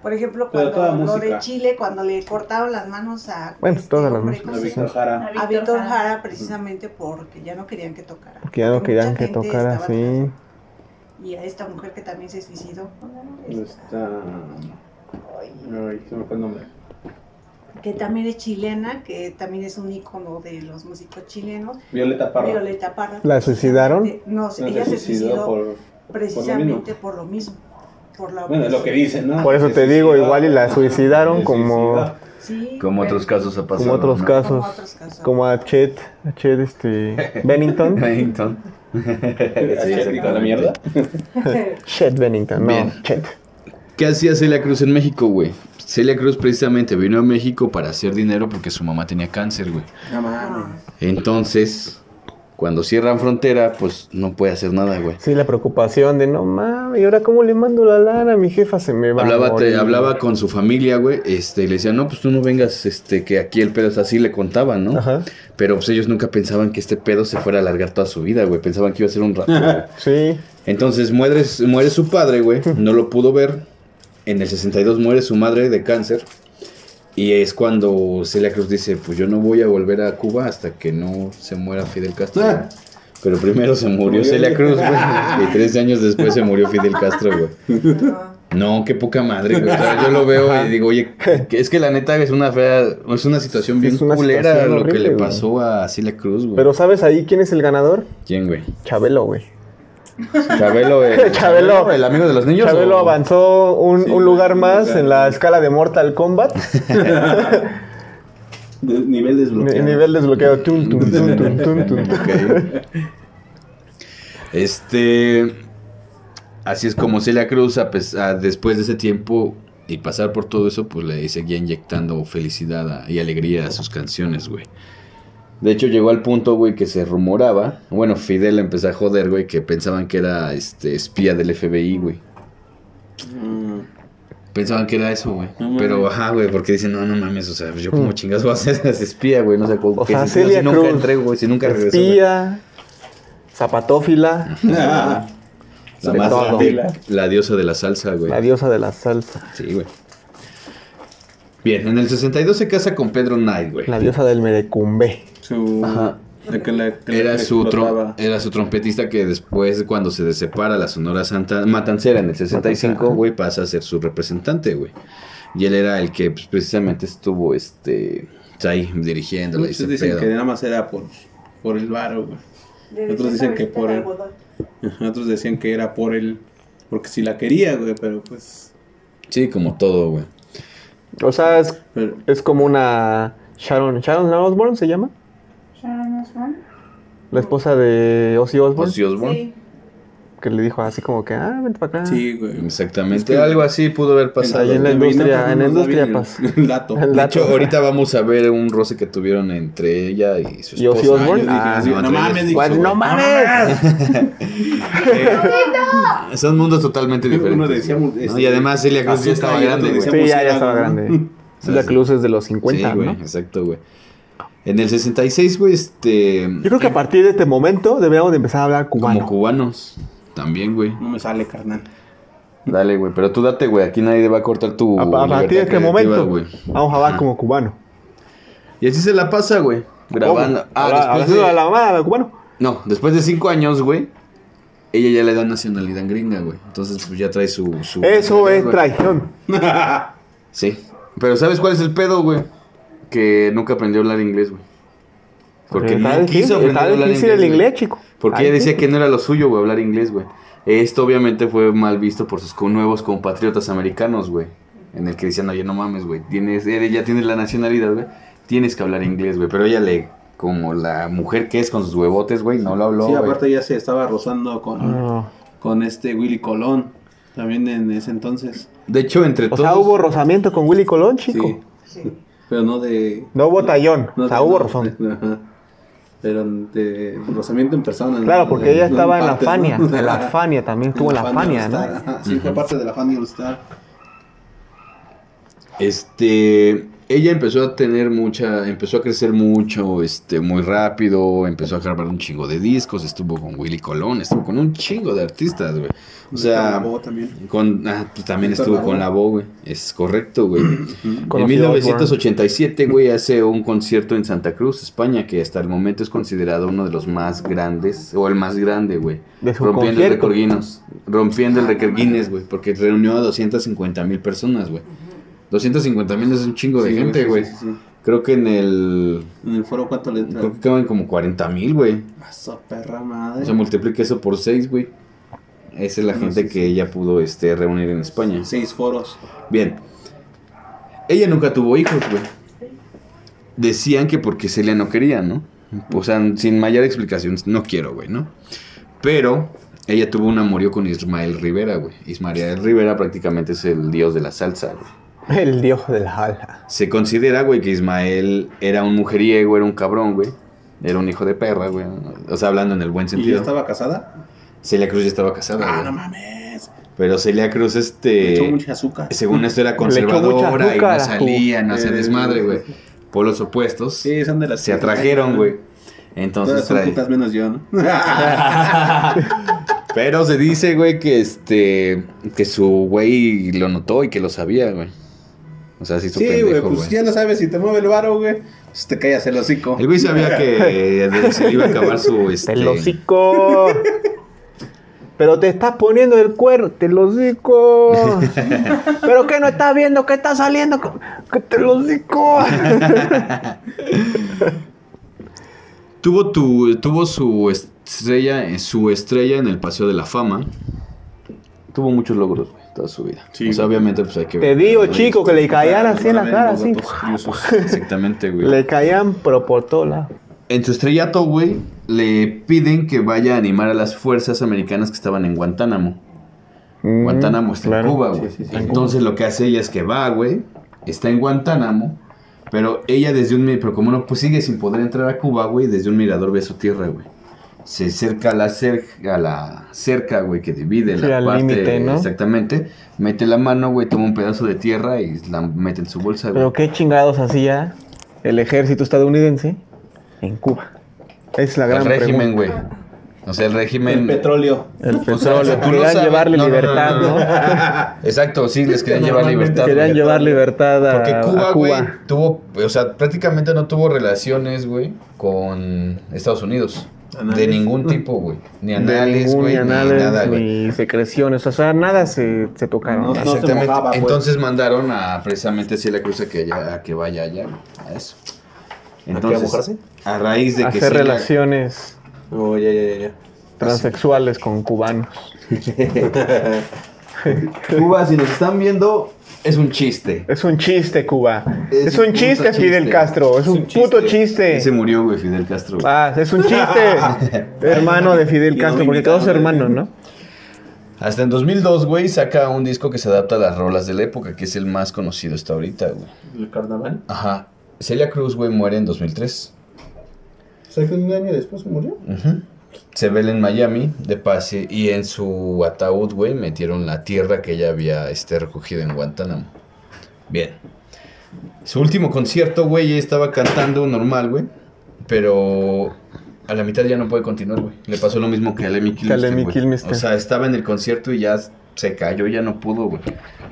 Por ejemplo, cuando toda lo de. Chile, cuando le cortaron las manos a Bueno, este todas las hombre, músicas, ¿cómo A se Víctor? Jara. A a Víctor Jara precisamente porque ya no querían que tocara. Porque ya no Porque querían que tocara atrás. Y a esta mujer que también se suicidó. Está... Ay, se me fue el nombre. Que también es chilena, que también es un ícono de los músicos chilenos. Violeta Parra. Violeta Parra. ¿La suicidaron? No, No, ella se suicidó suicidó por... precisamente por lo mismo. Por la Bueno, es lo que dicen, ¿no? Por eso te digo, igual y la suicidaron Se como. Sí, Como otros casos ha pasado. como otros ¿no? casos. Como otros casos. Como a Chet, a Chet este, Bennington. Bennington. ¿Sí, se la mierda? Chet Bennington, no, Bien. Chet. ¿Qué hacía Celia Cruz en México, güey? Celia Cruz precisamente vino a México para hacer dinero porque su mamá tenía cáncer, güey. No mames. Entonces, cuando cierran frontera, pues no puede hacer nada, güey. Sí, la preocupación de no mames, ¿y ahora cómo le mando la lana? Mi jefa se me va Hablaba, a te- morir. hablaba con su familia, güey, este, y le decía, no, pues tú no vengas, este, que aquí el pedo es así, le contaban, ¿no? Ajá. Pero pues ellos nunca pensaban que este pedo se fuera a alargar toda su vida, güey. Pensaban que iba a ser un rato, güey. Sí, Entonces muere, muere su padre, güey. No lo pudo ver. En el 62 muere su madre de cáncer. Y es cuando Celia Cruz dice, pues yo no voy a volver a Cuba hasta que no se muera Fidel Castro. güey". Pero primero se murió Murió Celia. Cruz, güey. Y tres años después se murió Fidel Castro, güey. No. Qué poca madre, güey. O sea, yo lo veo y digo, oye, que es que la neta es una fea, es una situación bien Es una culera situación lo que le güey. pasó a Celia Cruz, güey. pero ¿sabes ahí quién es el ganador? ¿Quién, güey? Chabelo, güey. Chabelo, el, Chabelo. el amigo de los niños. Chabelo o- avanzó un, Sí, un lugar más en la escala de Mortal Kombat. De- nivel desbloqueado. Ni- nivel desbloqueado. Tum, tum, tum, tum, tum, tum. Ok. Este. Así es como Celia Cruz, a pes- a- después de ese tiempo y pasar por todo eso, pues le seguía inyectando felicidad a- y alegría a sus canciones, güey. De hecho, llegó al punto, güey, que se rumoraba. Bueno, Fidel empezó a joder, güey, que pensaban que era este espía del FBI, güey. Mm. Pensaban que era eso, güey. No. Pero, ajá, güey, porque dicen, no, no mames, o sea, yo como chingas voy a ser ese espía, güey, no sé cómo. O que sea, si- si Celia nunca Cruz, entré, güey, si nunca regresé. Espía, zapatófila, La, más la diosa de la salsa, güey. la diosa de la salsa, Sí, güey. Bien, en el 62 se casa con Pedro Knight, güey. la diosa del merecumbe. Su... Ajá. de que le- que le Era su, trom- era su trompetista que después, cuando se separa la Sonora Santa Matancera en el 65, Ajá. güey, pasa a ser su representante, güey. Y él era el que pues, precisamente estuvo, este, ahí dirigiéndole. Muchos ese dicen pedo. que nada más era por, por el varo, güey. Otros dicen que por el- Otros decían que era por el... Porque si la quería, güey, pero pues... Sí, como todo, güey. O sea, es, pero- es como una Sharon, Sharon Osbourne se llama. La esposa de Ozzy Osbourne, Ozzy Osbourne. Sí. que le dijo así como que, ah, vente para acá. sí, güey. Exactamente. Es que- Algo así pudo haber pasado. Ahí en la industria- en la industria pasa. El dato. El De dato. hecho, ahorita vamos a ver un roce que tuvieron entre ella y su ¿Y Ozzy esposa. Osbourne? yo dije, Ah, sí, no, no mames, dijo, Pues, no mames. Eh, Son mundos totalmente diferentes. Uno decía, ¿no? este, y además Celia Cruz ya estaba grande, güey. Sí, ya, ya estaba grande. Celia Cruz es de los 50, Sí, güey, ¿no? exacto, güey. En el 66, güey, este... Yo creo que a partir de este momento deberíamos de empezar a hablar cubano. Como cubanos. También, güey. No me sale, carnal. Dale, güey. Pero tú date, güey. Aquí nadie va a cortar tu a, a partir de este momento güey. vamos a hablar Ajá. como cubano. Y así se la pasa, güey. Grabando. Ah, Ah, después de... de... la mamada del cubano. No, después de cinco años, güey. Ella ya le da nacionalidad gringa, güey. Entonces, pues ya trae su. su Eso es traición. Sí. Pero ¿sabes cuál es el pedo, güey? Que nunca aprendió a hablar inglés, güey. Porque no difícil, quiso aprender a hablar inglés. el inglés, chico. Porque ella decía que no era lo suyo, güey, hablar inglés, güey. Esto obviamente fue mal visto por sus nuevos compatriotas americanos, güey. En el que decían, oye, no mames, güey. Tienes, ya tienes la nacionalidad, güey. Tienes que hablar inglés, güey. Pero ella le, como la mujer que es con sus huevotes, güey, no lo habló, Sí, aparte ya se estaba rozando con, Ah. con este Willy Colón. También en ese entonces. De hecho, entre O todos... sea, hubo rozamiento con Willy Colón, chico. Sí. Pero no de. No hubo tallón, no o sea, de- hubo rozón. ajá. Pero de rozamiento en persona. Claro, porque ella estaba en la Fania. En la Fania también estuvo en la Fania, ¿no? Sí, fue parte de la Fania All Star. Este, ella empezó a tener mucha, empezó a crecer mucho, este, muy rápido, empezó a grabar un chingo de discos, estuvo con Willy Colón, estuvo con un chingo de artistas, güey. O sea, voz también. con, ah, pues también estuvo con la voz, güey. Es correcto, güey. En Conoció a 1987, güey, hace un concierto en Santa Cruz, España, que hasta el momento es considerado uno de los más grandes, o el más grande, güey. Rompiendo el récord Guinness, rompiendo el récord Guinness, güey, porque reunió a 250 mil personas, güey. 250 mil es un chingo de gente, güey. sí, sí. Creo que en el... En el foro, ¿cuánto le entra? Creo que caben como 40 mil, güey. Paso, perra madre. O sea, multiplica eso por 6, güey. Esa es la No, gente que ella pudo este, reunir en España. Seis foros. Bien. Ella nunca tuvo hijos, güey. Decían que porque Celia no quería, ¿no? O sea, sin mayor explicación, no quiero, güey, ¿no? Pero ella tuvo un amorío con Ismael Rivera, güey. Ismael Rivera prácticamente es el dios de la salsa, güey. El dios de la ala. Se considera, güey, que Ismael era un mujeriego, era un cabrón, güey. Era un hijo de perra, güey. O sea, hablando en el buen ¿Y sentido. ya estaba casada? Celia Cruz ya estaba casada, Ah, güey. no mames. Pero Celia Cruz, Le este... echó mucha azúcar. Según esto era Le conservadora y no salía, no hacía Eh, desmadre, güey. Polos opuestos Sí, son de las se atrajeron, güey. Todas Entonces son trae. putas menos yo, ¿no? Pero se dice, güey, que este. Que su güey lo notó y que lo sabía, güey. O sea, sí, su Sí, güey, pues güey. ya no sabes si te mueve el varo, güey. Pues te callas el hocico. El güey sabía que eh, se iba a acabar su. Este, Te lo hocico. Pero te estás poniendo el cuero, te lo hocico. Pero que no estás viendo que está saliendo, que te lo hocico. Tuvo, tu, tuvo su estrella, su estrella en el Paseo de la Fama. Tuvo muchos logros, güey, toda su vida. Sí, o sea, obviamente, pues hay que Te digo, chico, que le caían así en la cara, así. Exactamente, güey. Le caían, pero por todo lado. En su estrellato, güey, le piden que vaya a animar a las fuerzas americanas que estaban en Guantánamo. Mm, Guantánamo está claro. en Cuba, güey. Sí, sí, sí. Entonces lo que hace ella es que va, güey, está en Guantánamo, pero ella desde un... Pero como no, pues sigue sin poder entrar a Cuba, güey, desde un mirador ve su tierra, güey. Se acerca a la, cerca, a la cerca, güey, que divide Sí, la al parte... ¿no? Exactamente. Mete la mano, güey, toma un pedazo de tierra y la mete en su bolsa, güey. Pero qué chingados hacía el ejército estadounidense en Cuba. Es la gran El régimen, güey. O sea, el régimen... El petróleo. El O sea, petróleo. tú no Querían llevarle no, no, no, libertad, no, ¿no? no. Exacto, sí, les querían llevar libertad. Querían güey. llevar libertad a, Porque a Cuba, güey, Cuba. tuvo, o sea, prácticamente no tuvo relaciones, güey, con Estados Unidos. Anales. De ningún tipo, güey. Ni anales, güey, ni nada, güey. ni secreciones, o sea, nada se, se tocaron. No, no. Exactamente. mojaba, pues. Entonces mandaron a precisamente a la Cruz a que, ella- a que vaya allá, güey, a eso. Entonces, mojarse? a raíz de que hacer relaciones Oh, ya, ya, ya, ya. transexuales con cubanos. Cuba, si nos están viendo, es un chiste. Es un chiste, Cuba. Es Es, un puto chiste, Fidel chiste. Castro. Es, Es un, un puto chiste. chiste. Se murió, güey, Fidel Castro. güey. Ah, es un chiste. Hermano de Fidel Castro, porque todos hermanos, ¿no? Hasta en 2002, güey, saca un disco que se adapta a las rolas de la época, que es el más conocido hasta ahorita, güey. El carnaval. Ajá. Celia Cruz, güey, muere en 2003. O sea, que un año después murió. Ujú. Se vela en Miami, de pase, y en su ataúd, güey, metieron la tierra que ella había este, recogido en Guantánamo. Bien. Su último concierto, güey, ella estaba cantando normal, güey, pero a la mitad ya no puede continuar, güey. Le pasó lo mismo que a Lemmy. Kilmister. O sea, estaba en el concierto y ya se cayó, ya no pudo, güey.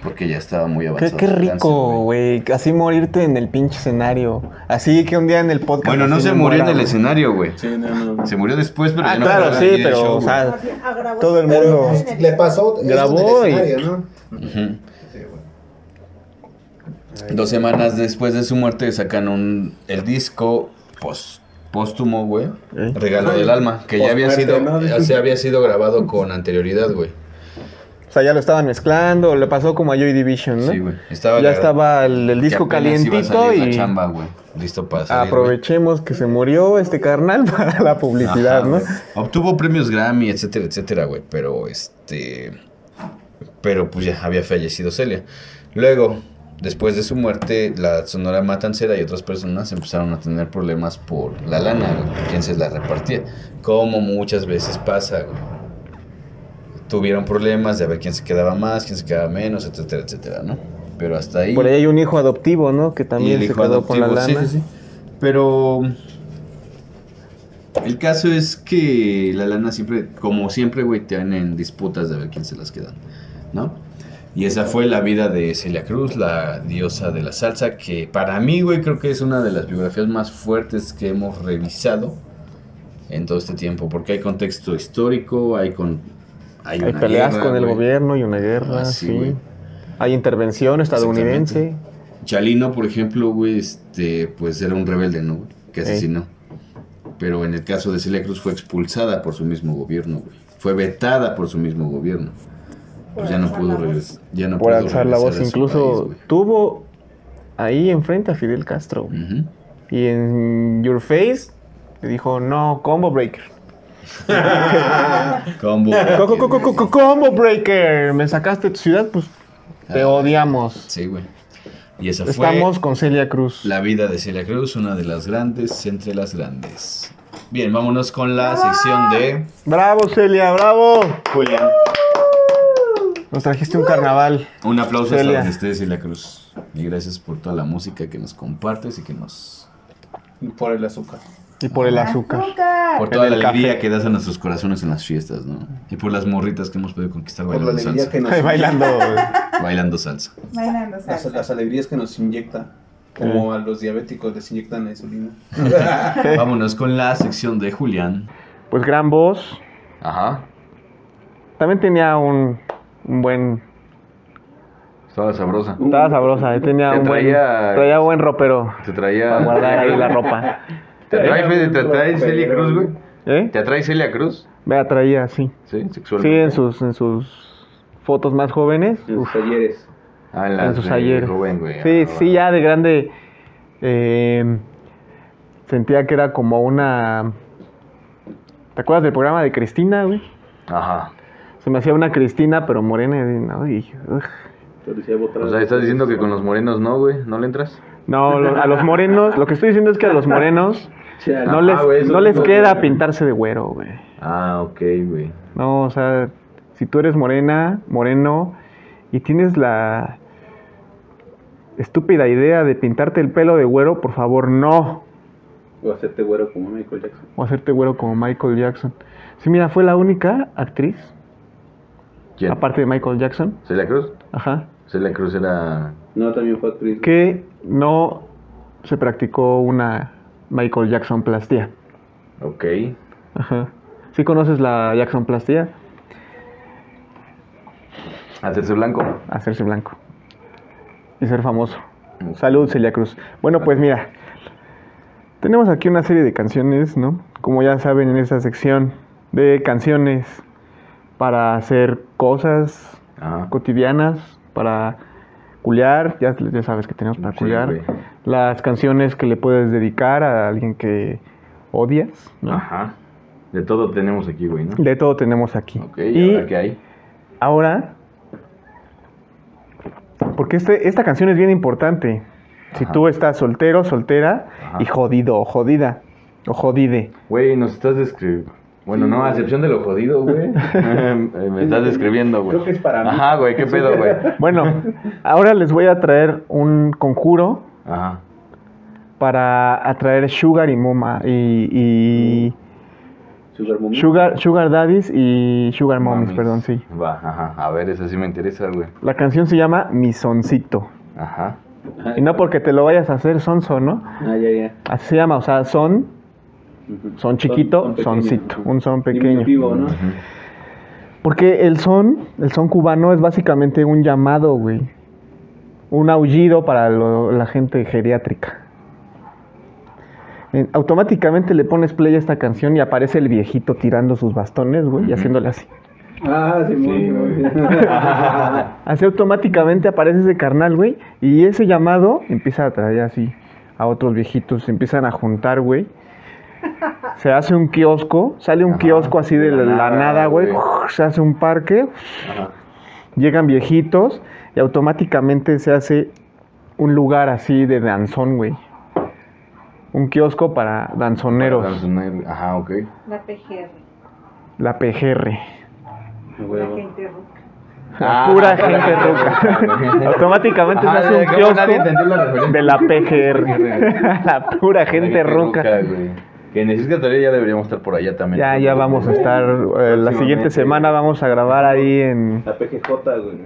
Porque ya estaba muy Qué, avanzado. qué cáncer, rico, güey. Así morirte en el pinche escenario. Así que un día en el podcast. Bueno, no se murió en el escenario, güey. Sí, no, no. Se murió después, pero Ah, ya no claro, sí, pero, show, o sea, ah, todo el mundo le pasó eso grabó del y- escenario, ¿no? Sí, bueno. Dos semanas después de su muerte sacan un, el disco post, póstumo, güey. ¿Eh? Regalo del alma, que ya había sido, ya se había sido grabado con anterioridad, güey. O sea, ya lo estaban mezclando. Le pasó como a Joy Division, ¿no? Sí, güey. Ya estaba el, disco apenas iba a calientito salir la y chamba, güey. Listo para salir, aprovechemos que se murió este carnal para la publicidad, Ajá, ¿no? Obtuvo premios Grammy, etcétera, etcétera, güey. Pero este. Pero pues ya había fallecido Celia. Luego, después de su muerte, la Sonora Matancera y otras personas empezaron a tener problemas por la lana, quién se la repartía. Como muchas veces pasa, güey. Tuvieron problemas de ver quién se quedaba más, quién se quedaba menos, etcétera, etcétera, ¿no? Pero hasta ahí. Por ahí hay un hijo adoptivo, ¿no? Que también el se hijo quedó con la adoptivo, lana. sí, sí, sí. Pero el caso es que la lana siempre, como siempre, güey, tienen disputas de ver quién se las queda, ¿no? Y esa fue la vida de Celia Cruz, la diosa de la salsa, que para mí, güey, creo que es una de las biografías más fuertes que hemos revisado en todo este tiempo, porque hay contexto histórico, hay con hay, Hay una peleas guerra, con el gobierno y una guerra, Ah, sí, sí. Hay intervención estadounidense. Chalino, por ejemplo, güey, este, pues era un rebelde, ¿no? Que Ey. asesinó. Pero en el caso de Celia Cruz fue expulsada por su mismo gobierno, güey. Fue vetada por su mismo gobierno. Pues ya no pudo regresar. Ya no por pudo alzar la voz. Incluso país, tuvo ahí enfrente a Fidel Castro. Y en Your Face le dijo, no, combo breaker. Combo. Co- co- co- co- co- combo breaker. Me sacaste de tu ciudad, pues te Ah. odiamos. Sí, güey. Y esa fue Estamos con Celia Cruz. la vida de Celia Cruz, una de las grandes entre las grandes. Bien, vámonos con la sección de Bravo, Celia, bravo. Julián. Nos trajiste un carnaval. Un aplauso Celia. hasta donde estés, Celia Cruz. Y gracias por toda la música que nos compartes y que nos Por el azúcar. Y por el azúcar. Por En toda la alegría café. que das a nuestros corazones en las fiestas, ¿no? Y por las morritas que hemos podido conquistar Por la bailando alegría salsa. que nos Ay, bailando. Bailando salsa. Bailando Las, salsa. las alegrías que nos inyecta. Como a los diabéticos les inyectan la insulina. Vámonos con la sección de Julián. Pues gran voz. Ajá. También tenía un, un buen. Estaba sabrosa. Estaba sabrosa. eh, Tenía Te un buen. traía- Traía buen ropero. Te traía. Para guardar ahí la ropa. ¿Te atrae, Fede? ¿Te atrae Celia Cruz, güey? ¿Eh? ¿Te atrae Celia Cruz? Me atraía, sí. Sí, Sí, sexualmente. en sus, en sus fotos más jóvenes. En sus talleres. Ah, en en sus güey. Sí, Ah, sí, ya de grande. eh, sentía que era como una. ¿Te acuerdas del programa de Cristina, güey? Ajá. Se me hacía una Cristina, pero morena. y no, y. O sea, estás diciendo que con los morenos no, güey. ¿No le entras? No, lo- a los morenos, lo que estoy diciendo es que a los morenos no Ajá, les, no les queda pintarse de güero, güey. Ah, ok, güey. No, o sea, si tú eres morena, moreno, y tienes la estúpida idea de pintarte el pelo de güero, por favor, no. O hacerte güero como Michael Jackson. O hacerte güero como Michael Jackson. Sí, mira, fue la única actriz, ¿Quién? aparte de Michael Jackson, ¿Celia Cruz? ajá, Celia Cruz era... No, también fue actriz. que no se practicó una Michael Jackson plastía. Ok. Ajá. ¿Sí conoces la Jackson plastía? Hacerse blanco. Hacerse blanco. Y ser famoso. Salud, Celia Cruz. Bueno, pues mira, tenemos aquí una serie de canciones, ¿no? Como ya saben en esta sección de canciones para hacer cosas Ajá. cotidianas, para culiar, ya, ya sabes que tenemos para Sí, culiar. güey. Las canciones que le puedes dedicar a alguien que odias, ¿no? Ajá. De todo tenemos aquí, güey, ¿no? De todo tenemos aquí. Ok, ¿y ahora qué hay? Ahora, porque este, esta canción es bien importante. Si tú estás soltero, soltera Ajá. y jodido o jodida o jodide. Güey, nos estás describiendo... Bueno, no, a excepción de lo jodido, güey. Eh, Me estás describiendo, güey. Creo que es para mí. Ajá, güey, qué pedo, güey. Bueno, ahora les voy a traer un conjuro Sugar Mommy. Sugar, Sugar Daddies y Sugar Mommies, Mamis. perdón, sí. Va, ajá. A ver, eso sí me interesa, güey. La canción se llama Mi Soncito. Ajá. Ajá. Y no porque te lo vayas a hacer sonso, ¿no? Ah, ya, ya. Así se llama, o sea, son, son chiquito, soncito, un son pequeño. Diminutivo, ¿no? Ujú. Porque el son, el son cubano es básicamente un llamado, güey. Un aullido para lo- la gente geriátrica. Automáticamente le pones play a esta canción y aparece el viejito tirando sus bastones, güey, y haciéndole así. Ah, sí, Sí, muy güey. Así automáticamente aparece ese carnal, güey, y ese llamado empieza a traer así a otros viejitos, se empiezan a juntar, güey. Se hace un kiosco, sale un Ajá, kiosco así de la, la nada, güey. güey. Se hace un parque, Ajá. Llegan viejitos y automáticamente se hace un lugar así de danzón, güey. Un kiosco para danzoneros, Ajá, ok. La PGR, la PGR. la gente roca. La Ah, pura gente ruca. Automáticamente Ajá, se hace un ¿cómo kiosco de la PGR. la pura gente ruca. Que en Escatoria ya deberíamos estar por allá también. Ya, ya vamos a estar. eh, la siguiente semana vamos a grabar ahí en La PGJ, güey.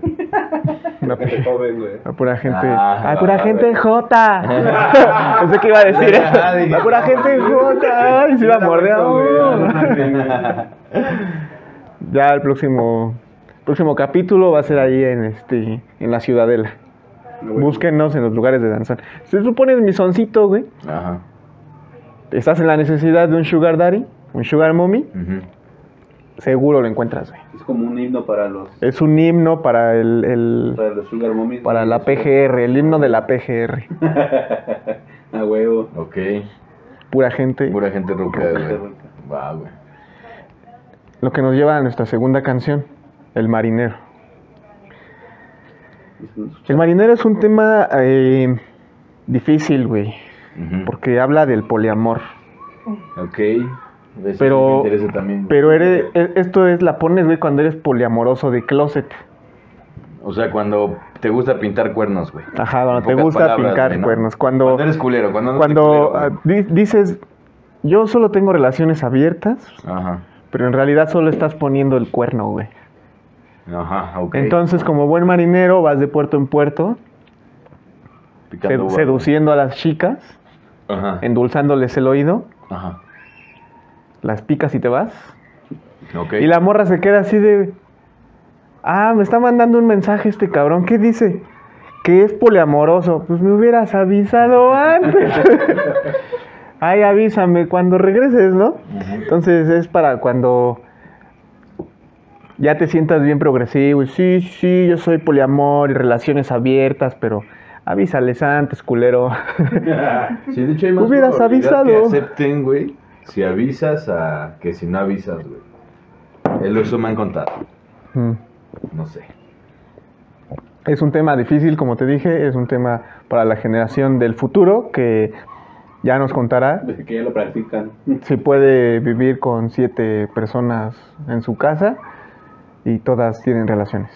la, Gente joven, güey. la pura gente. Ah, ¡Ah, pura gente. J! Pensé que iba a decir eso. La pura gente J. ¡Ay, se iba a morder! Ya el próximo. Próximo capítulo va a ser ahí en este en la Ciudadela. Búsquenos en los lugares de danzar. Si tú pones mi soncito, güey, Ajá. Estás en la necesidad de un sugar daddy, un sugar mommy, seguro lo encuentras, güey. Es como un himno para los, Es un himno para el, el- para los Sugar Mommies. para la PGR, el himno de la PGR. A huevo. Ok. Pura gente. Pura gente ruca. Va, güey. Lo que nos lleva a nuestra segunda canción, El Marinero. El Marinero es un tema eh, difícil, güey, Porque habla del poliamor. Ok. Eso Pero- sí también. Pero eres, e- esto es, la pones, güey, cuando eres poliamoroso de closet. O sea, cuando te gusta pintar cuernos, güey. Ajá, cuando te gusta palabras, pintar cuernos. Cuando, Cuando eres culero, cuando no cuando ah, di- dices, yo solo tengo relaciones abiertas. Ajá. pero en realidad solo estás poniendo el cuerno, güey. Ajá, ok. Entonces, como buen marinero, vas de puerto en puerto, sed- seduciendo a las chicas, Ajá. endulzándoles el oído, Ajá. las picas y te vas. Y la morra se queda así de, ah, me está mandando un mensaje este cabrón, ¿qué dice? Que es poliamoroso. Pues me hubieras avisado antes. Ay, avísame cuando regreses, ¿no? Entonces es para cuando ya te sientas bien progresivo y sí, sí, yo soy poliamor y relaciones abiertas, pero avísales antes, culero. Sí, de hecho hay más Hubieras avisado. que acepten, güey, si avisas a que si no avisas, güey. El eso me han contado. Mm. No sé. Es un tema difícil, como te dije, es un tema para la generación del futuro que ya nos contará que ya lo practican. si puede vivir con siete personas en su casa y todas tienen relaciones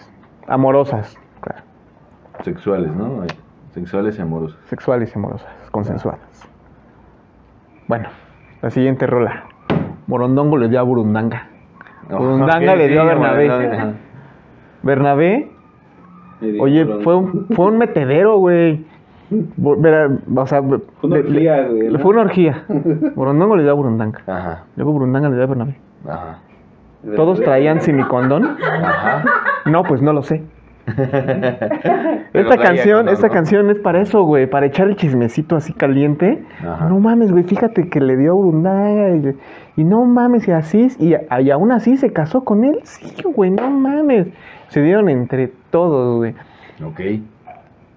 amorosas, claro, Sexuales, ¿no? Sexuales y amorosos. sexuales y amorosas, consensuadas. Bueno, la siguiente rola. Morondongo le dio a Burundanga. Burundanga le dio a Bernabé. Bernabé, oye, fue un, fue un metedero, güey. O sea, Fue una orgía, güey, ¿no? Fue una orgía. Burundongo le dio a Burundanga. Ajá. Luego Burundanga le dio a Bernabé. Ajá. ¿Todos traían semicondón? Ajá. No, pues no lo sé. Esta canción, esta ¿no? canción es para eso, güey, para echar el chismecito así caliente. Ajá. No mames, güey, fíjate que le dio a y, y no mames, y así, y, y aún así se casó con él. Sí, güey, no mames. Se dieron entre todos, güey. Ok.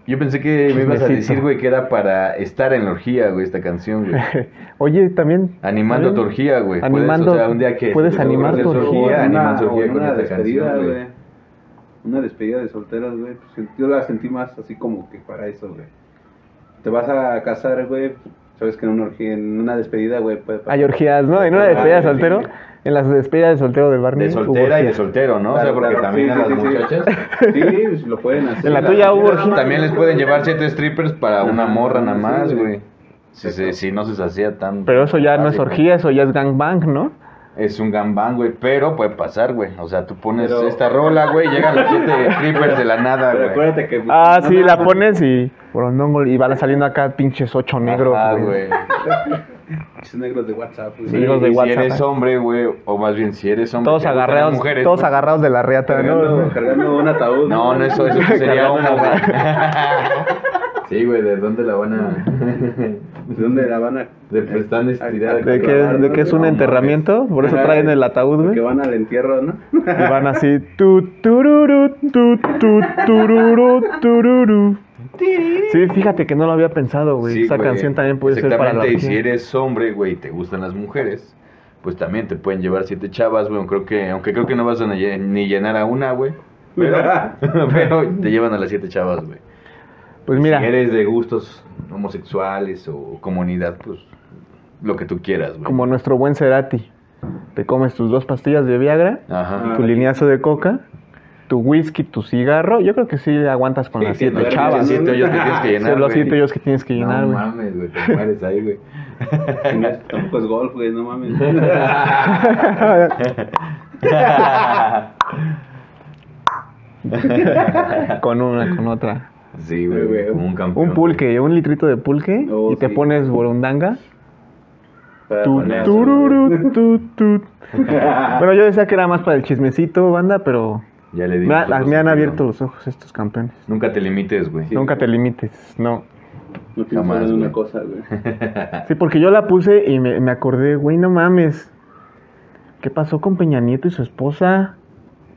Yo pensé que me ibas a decir, güey, que era para estar en la orgía, güey, esta canción, güey. Oye, también. Animando ¿eh? tu orgía, güey. Puedes, Animando- o sea, un día que puedes animar tu orgía. orgía, Una- animan su orgía con esta canción, güey. Una despedida de solteras, güey. pues, yo la sentí más así como que para eso, güey. Te vas a casar, güey. Sabes que en una orgía, en una despedida, güey, puede pasar. Hay orgías, ¿no? En una Ah, despedida de soltero, en las despedidas de soltero del Barney. De soltera y de soltero, ¿no? o sea, porque claro, también sí, a las sí, muchachas. Sí, pues lo pueden hacer. En la tuya hubo orgía. También les pueden llevar siete strippers para una morra nada más, güey. Si, se- si no se hacía tan. Pero eso ya no es orgía, eso ya es gangbang, ¿no? Es un gambán, güey, pero puede pasar, güey. O sea, tú pones Pero- esta rola, güey, llegan los siete creepers de la nada, Pero güey. acuérdate que. Ah, no, sí, no, la no. pones y y van saliendo acá pinches ocho negros, Ajá, güey. negros de WhatsApp, güey. Sí, Negros de y WhatsApp, Si eres ¿eh? hombre, güey, o más bien si eres hombre. Todos agarrados, mujeres, todos güey. agarrados de la reata, Cargando, ¿no? cargando un ataúd. No, no, eso, eso sería una güey. Sí, güey, ¿de dónde la van a...? ¿De dónde la van a.? De pues, están estiradas. ¿De qué, de qué es un No, enterramiento? Por eso traen el ataúd, Que güey. van al entierro, ¿no? Y van así. Tu, tururu, tu, tu, tururu, tururu. Sí, fíjate que no lo había pensado, güey. Sí, Esa güey. canción también puede ser para la Exactamente, y si eres hombre, güey, y te gustan las mujeres, pues también te pueden llevar siete chavas, güey. Creo que, aunque creo que no vas a ni llenar a una, güey. Pero, pero te llevan a las siete chavas, güey. Pues mira, Si eres de gustos homosexuales o comunidad, pues lo que tú quieras, güey. como nuestro buen Cerati. Te comes tus dos pastillas de Viagra, Ajá. tu lineazo de coca, tu whisky, tu cigarro. Yo creo que sí aguantas con Sí, las siete no, chavas. sí, siete hoyos que tienes que llenar, Son los siete hoyos que tienes que llenar, No güey. mames, güey, te mueres ahí, güey. No es- Tampoco es golf, güey, no mames. con una, con otra. Sí, güey, Güey, como un campeón. Un pulque, un litrito de pulque Oh, y te sí. pones Tu, tururu, tu, tu. Bueno, yo decía que era más para el chismecito, banda, pero Ya le me, ha- me han abierto los ojos estos campeones. Nunca te limites, güey. Sí. Nunca te limites, no. No Jamás, una cosa, güey. Sí, porque yo la puse y me, me acordé, güey, no mames. ¿Qué pasó con Peña Nieto y su esposa?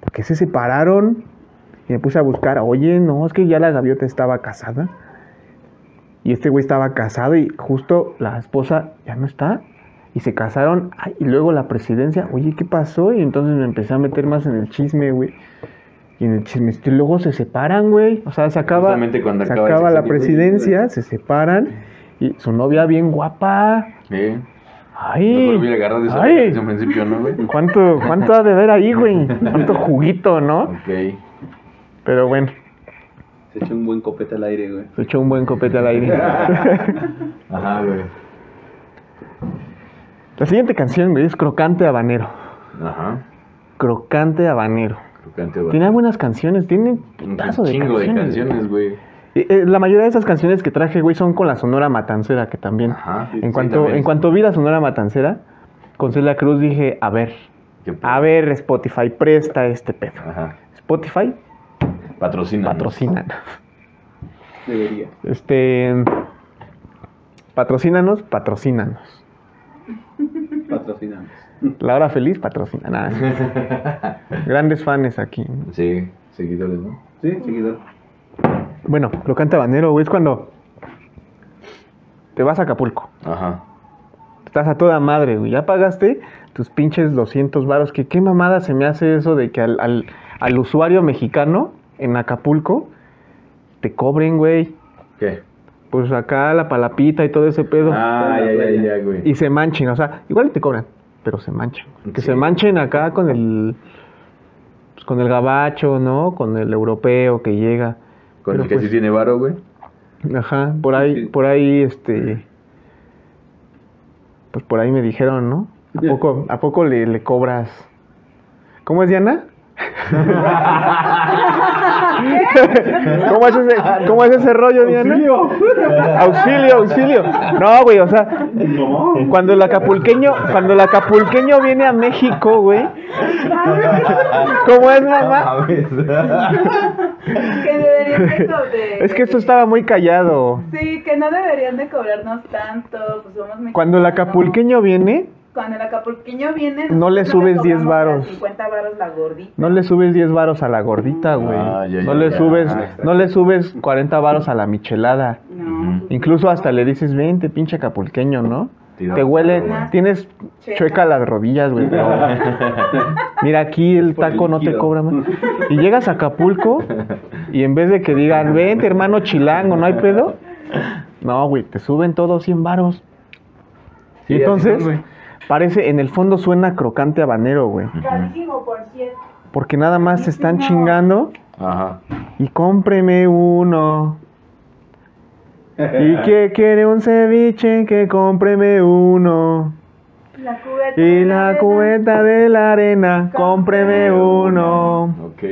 ¿Por qué se separaron? Y me puse a buscar, oye, no, es que ya la gaviota estaba casada. Y este güey estaba casado y justo la esposa ya no está. Y se casaron. Ay, y luego la presidencia, oye, ¿qué pasó? Y entonces me empecé a meter más en el chisme, güey. Y en el chisme, y luego se separan, güey. O sea, se acaba, Justamente cuando se acaba la güey. presidencia, se separan. Y su novia bien guapa. ¿Eh? Ay, hubiera agarrado esa ay. un principio, ¿no, güey? ¿Cuánto, ¿Cuánto ha de ver ahí, güey? ¿Cuánto juguito, no? Ok. Pero bueno, Se echó un buen copete al aire, güey. se echó un buen copete al aire. Ajá, güey. La siguiente canción, güey, es Crocante Habanero. Ajá. Crocante Habanero. Crocante, güey. Tiene buenas canciones, tiene un de chingo de canciones. güey. Eh, eh, la mayoría de esas canciones que traje, güey, son con la Sonora Matancera, que también. Ajá. En cuanto, en cuanto vi la Sonora Matancera, con Celia Cruz dije, a ver, a ver, Spotify, presta este pedo. Ajá. Spotify, Patrocina. patrocinan. Debería. Este. Patrocínanos, patrocínanos. Patrocinamos. La hora feliz, patrocina. Nada. Grandes fans aquí. Sí, seguidores, ¿no? Sí, seguidor. Bueno, lo canta Banero, güey, es cuando te vas a Acapulco. Ajá. Estás a toda madre, güey. Ya pagaste tus pinches 200 varos. Que qué mamada se me hace eso de que al, al, al usuario mexicano en Acapulco te cobren, güey. ¿Qué? Pues acá la palapita y todo ese pedo. Ah, ya, ya, ya, güey. y se manchen, o sea, igual te cobran, pero se manchan. Que se manchen acá con el pues, con el gabacho, ¿no? Con el europeo que llega. Con Pero el que pues- sí tiene varo, güey. Ajá, por ahí, Sí. por ahí, este, pues por ahí me dijeron, ¿no? ¿A poco, a poco le, le cobras? ¿Cómo es Diana? ¿Cómo es ese, cómo es ese rollo, Diana? Auxilio, auxilio. No, güey, o sea, cuando el acapulqueño, cuando el acapulqueño viene a México, güey. ¿Cómo es, mamá? Que deberían de, Es que esto estaba muy callado. Sí, que no deberían de cobrarnos tanto. Pues somos mexicanos, Cuando el acapulqueño viene, Cuando el acapulqueño viene. No le subes 10 cobramos varos. las 50 varos la gordita. no le subes 10 varos a la gordita, güey. Ah, no le ya. subes, no le subes 40 varos a la michelada. No. Incluso hasta le dices, vente, pinche acapulqueño, ¿no? Te huele, tienes Checa. chueca las rodillas, güey. pero- Mira, aquí el taco no te cobra más. Y llegas a Acapulco y en vez de que digan, vente, hermano chilango, ¿no hay pedo? No, güey, te suben todos 100 varos. Sí, y entonces. Parece, en el fondo suena crocante habanero, güey. Carísimo, por cierto. Porque nada más se están chingando Ajá. y cómpreme uno. Y que quiere un ceviche, que cómpreme uno. La cubeta. Y la cubeta de la arena, cómpreme uno. Ok.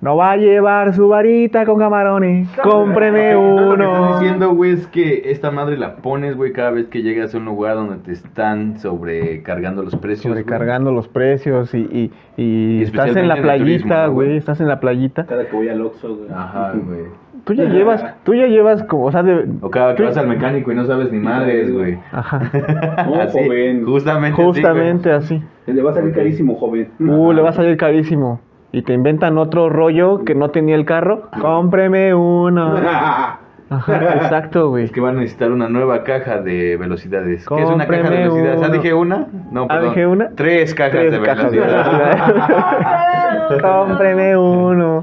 No va a llevar su varita con camarones, cómpreme Lo que estás uno. diciendo, güey, es que esta madre la pones, güey, cada vez que llegas a un lugar donde te están sobrecargando los precios. güey. Sobrecargando los precios y, y, y Y estás en la playita, güey, estás en la playita. Cada que voy al Oxxo, güey. Ajá, güey. Tú ya llevas, tú ya llevas como, o sea, de... O cada que vas al mecánico y no sabes ni madres, güey. Ajá, No, Así, joven. Justamente. así, justamente así. Le va a salir carísimo, joven. Uh, le va a salir carísimo. Y te inventan otro rollo que no tenía el carro. Cómpreme uno. Ajá, exacto, güey. Es que van a necesitar una nueva caja de velocidades. ¿Qué es una caja de Cómpreme velocidades? ¿Ah, dije una? No, Ah, perdón. dije una. Tres cajas Tres de cajas de velocidades. velocidades. Cómpreme uno.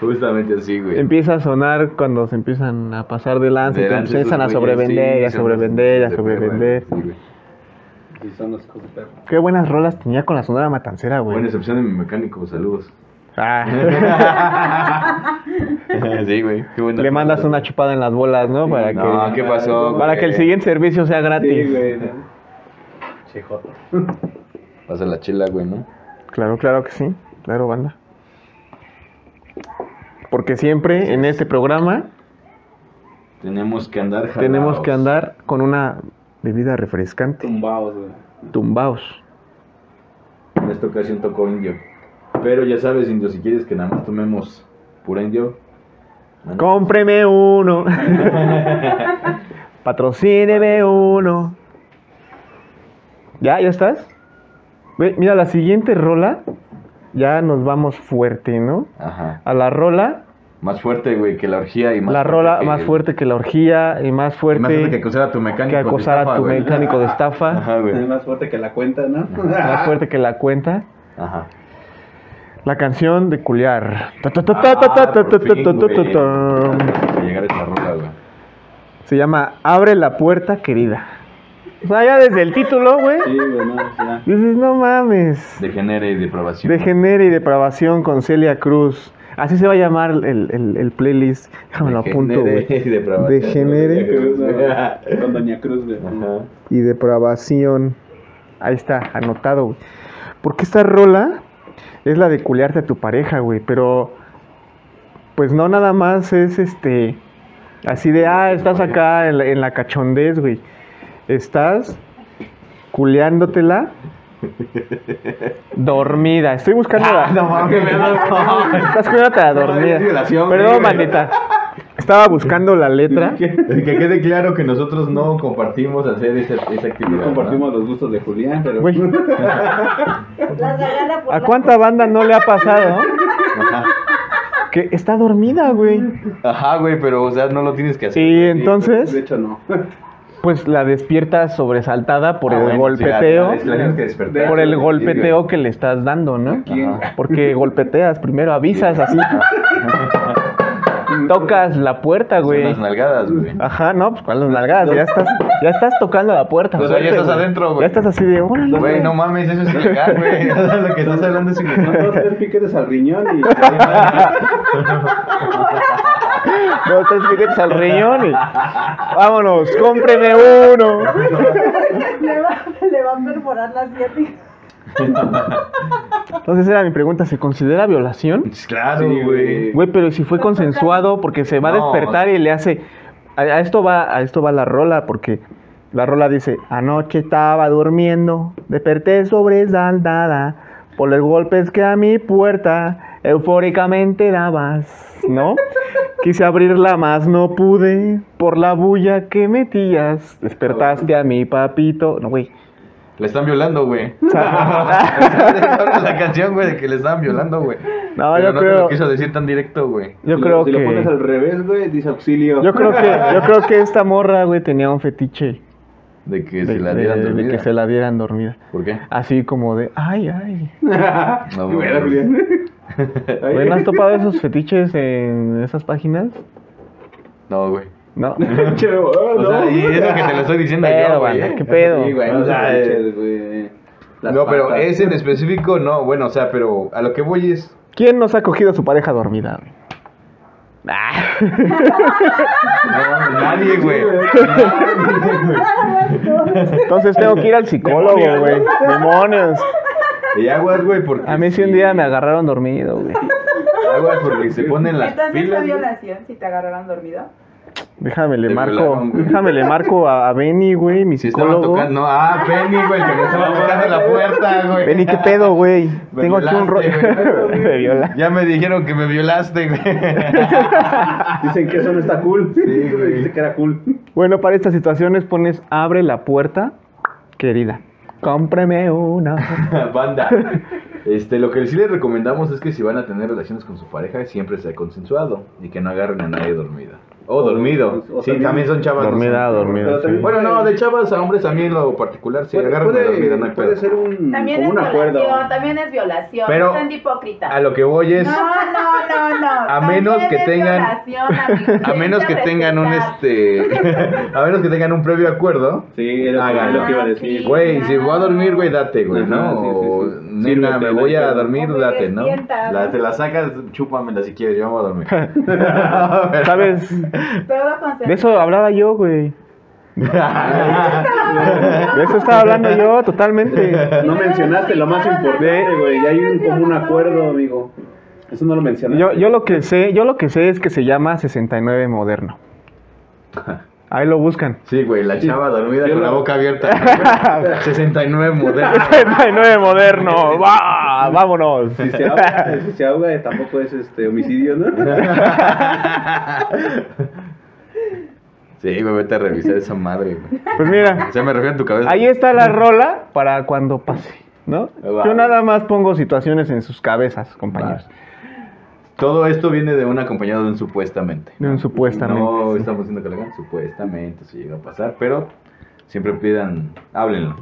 Justamente así, güey. Empieza a sonar cuando se empiezan a pasar de lanza y De te lanza empiezan a sobrevender, sí, a sobrevender, a de sobrevender. perra, sí, güey. Y son los. Qué buenas rolas tenía con la sonora matancera, Buena güey. excepción de mi mecánico, saludos. Ah. sí, güey. Qué buena Le mandas una chupada en las bolas, ¿no? Para No, que, ¿qué pasó? para güey? que el siguiente servicio sea Sí, gratis. güey. Chejoto. Pasa la chela, güey, ¿no? Claro, claro que sí. Claro, banda. Porque siempre en este programa Tenemos que andar jalados. tenemos que andar con una bebida refrescante. Tumbados, güey. Tumbaos. En esta ocasión tocó indio. Pero ya sabes, indio, si quieres que nada más tomemos pura indio. Cómpreme uno. Patrocíneme uno. ¿Ya? ¿Ya estás? Ve, mira, la siguiente rola, ya nos vamos fuerte, ¿no? Ajá. A la rola, Más fuerte, güey, que la orgía y más la rola que- más fuerte que la orgía y más y fuerte, Más fuerte que acusar a tu mecánico. que de acosar a estafa, tu güey. mecánico de estafa, Ajá, Es güey. más fuerte que la cuenta, ¿no? más fuerte que la cuenta. Ajá. La canción de Culiar. Se llama Abre la puerta, querida. O sea, ya desde el título, güey. Sí, güey, no, ya. Dices, no mames. Degenere y depravación. Degenere y depravación con Celia Cruz. Así se va a llamar el, el, el playlist. Déjame lo apunto, güey. y depravación. Degenere. Con Doña Cruz, güey. Ajá. Y depravación. Ahí está, anotado, güey. Porque esta rola es la de culiarte a tu pareja, güey. Pero, pues no nada más es este. Así de, ah, estás acá en la, en la cachondez, güey. Estás culeándotela dormida. Estoy buscando la. No mames, Estás culiándotela dormida. Perdón, bandita. Estaba buscando la letra. Que quede claro que nosotros no compartimos hacer esa, esa actividad. No compartimos los gustos de Julián, pero. Güey, ¿a cuánta banda no le ha pasado? ¿no? Ajá. Que está dormida, güey. Ajá, güey, pero, o sea, no lo tienes que hacer. Y De entonces, hecho, no. Pues la despierta sobresaltada por Ah, el bueno, golpeteo. la- la- que. Por el golpeteo que le estás dando, ¿no? Porque golpeteas primero, avisas así. Tocas la puerta, Son güey. las nalgadas, güey. Ajá, no, pues con las nalgadas, ya estás, ya estás tocando la puerta. O sea, ya estás güey. adentro, güey. Ya estás así de, órale. Güey, no mames, eso es ilegal, güey. Lo que estás hablando es Son ilegal. dos, tres piquetes al riñón y. Dos, tres piquetes al riñón y vámonos, cómpreme uno. Le va, le va a perforar la ciática. Entonces era mi pregunta, ¿se considera violación? Claro, Sí, güey. Güey, pero si fue consensuado porque se va a No. despertar y le hace a, a esto va a esto va la rola porque la rola dice, "Anoche estaba durmiendo, desperté sobresaltada por los golpes que a mi puerta eufóricamente dabas", ¿no? Quise abrirla más no pude por la bulla que metías. Despertaste a mi papito. No, güey. Le están violando, güey. O sea, la canción, güey, de que le estaban violando, güey. No, Pero yo no creo lo quiso decir tan directo, güey. yo si creo lo, si que lo pones al revés, güey, dice auxilio. Yo creo que yo creo que esta morra, güey, tenía un fetiche De que de, se la de- dieran de dormida. que se la dieran dormida. ¿Por qué? Así como de, ay, ay. No. Güey, ¿no has topado esos fetiches en esas páginas? No, güey. No. Oh, O no. sea, y eso que te lo estoy diciendo Pedo, yo, güey. banda, ¿qué pedo? Sí, güey, O no sea, eh, güey. Las No, pero ese en específico no, bueno, o sea, pero a lo que voy es. ¿Quién nos ha cogido a su pareja dormida? güey? Ah, No, nadie, güey. entonces tengo que ir al psicólogo, güey. Demonios. Y aguas, güey, porque. A mí sí un día me agarraron dormido, güey. Aguas porque se ponen las Entonces fue pilas. güey. violación si te agarraron dormido. Déjame le marco, déjame le marco a, a Benny, güey, mi Si estaban psicólogo. tocando. No, ah, Penny, güey, que me estaba tocando la puerta, güey. Benny, ¿qué pedo, güey? Me Tengo aquí un rollo. me. Ya me dijeron que me violaste, güey. Dicen que eso no está cool. Sí, güey. Dice que era cool. Bueno, para estas situaciones pones abre la puerta, querida. Cómpreme una. Banda. Este, lo que sí les recomendamos es que si van a tener relaciones con su pareja, siempre sea consensuado y que no agarren a nadie dormida. O dormido. o sí, también- también son chavas. no Dormida, son- dormida. Pero sí. también- Bueno, no, de chavas a hombres a mí en lo particular, sí, puede, puede- dormida, no hay puede ser un, También es un acuerdo. violación, también es violación. Pero- no. A lo que voy es... No, no, no, no. A menos También que es tengan-. A menos que tengan un este... a menos que tengan un previo acuerdo. Sí, es lo, que- Hágalo. es lo que iba a Ah, decir. sí. Güey, si voy a dormir, güey, date, güey, ¿no? sí, sí, O, sí. nena, me no voy a dormir, date, ¿no? te la sacas, chúpamela si quieres, yo me voy a dormir. ¿Sabes? Todo con De eso hablaba yo, güey. De eso estaba hablando yo totalmente. No mencionaste lo más importante, güey. Ya hay un común acuerdo, amigo. Eso no lo mencionaste. Yo, yo lo que sé, yo lo que sé es que se llama 69 moderno. Ahí lo buscan. Sí, güey, la chava dormida con la boca abierta. 69 moderno. 69 moderno. ¡Va! Vámonos. Si se ahoga, si se ahoga tampoco es este homicidio, ¿no? Sí, güey, vete a revisar esa madre, güey. Pues mira, O sea, me refiero a tu cabeza. ahí está la rola para cuando pase, ¿no? Va. Yo nada más pongo situaciones en sus cabezas, compañeros. Todo esto viene de un acompañado de un supuestamente. De un supuestamente. No sí. estamos diciendo que lo hagan, supuestamente, si llega a pasar, pero siempre pidan, háblenlo.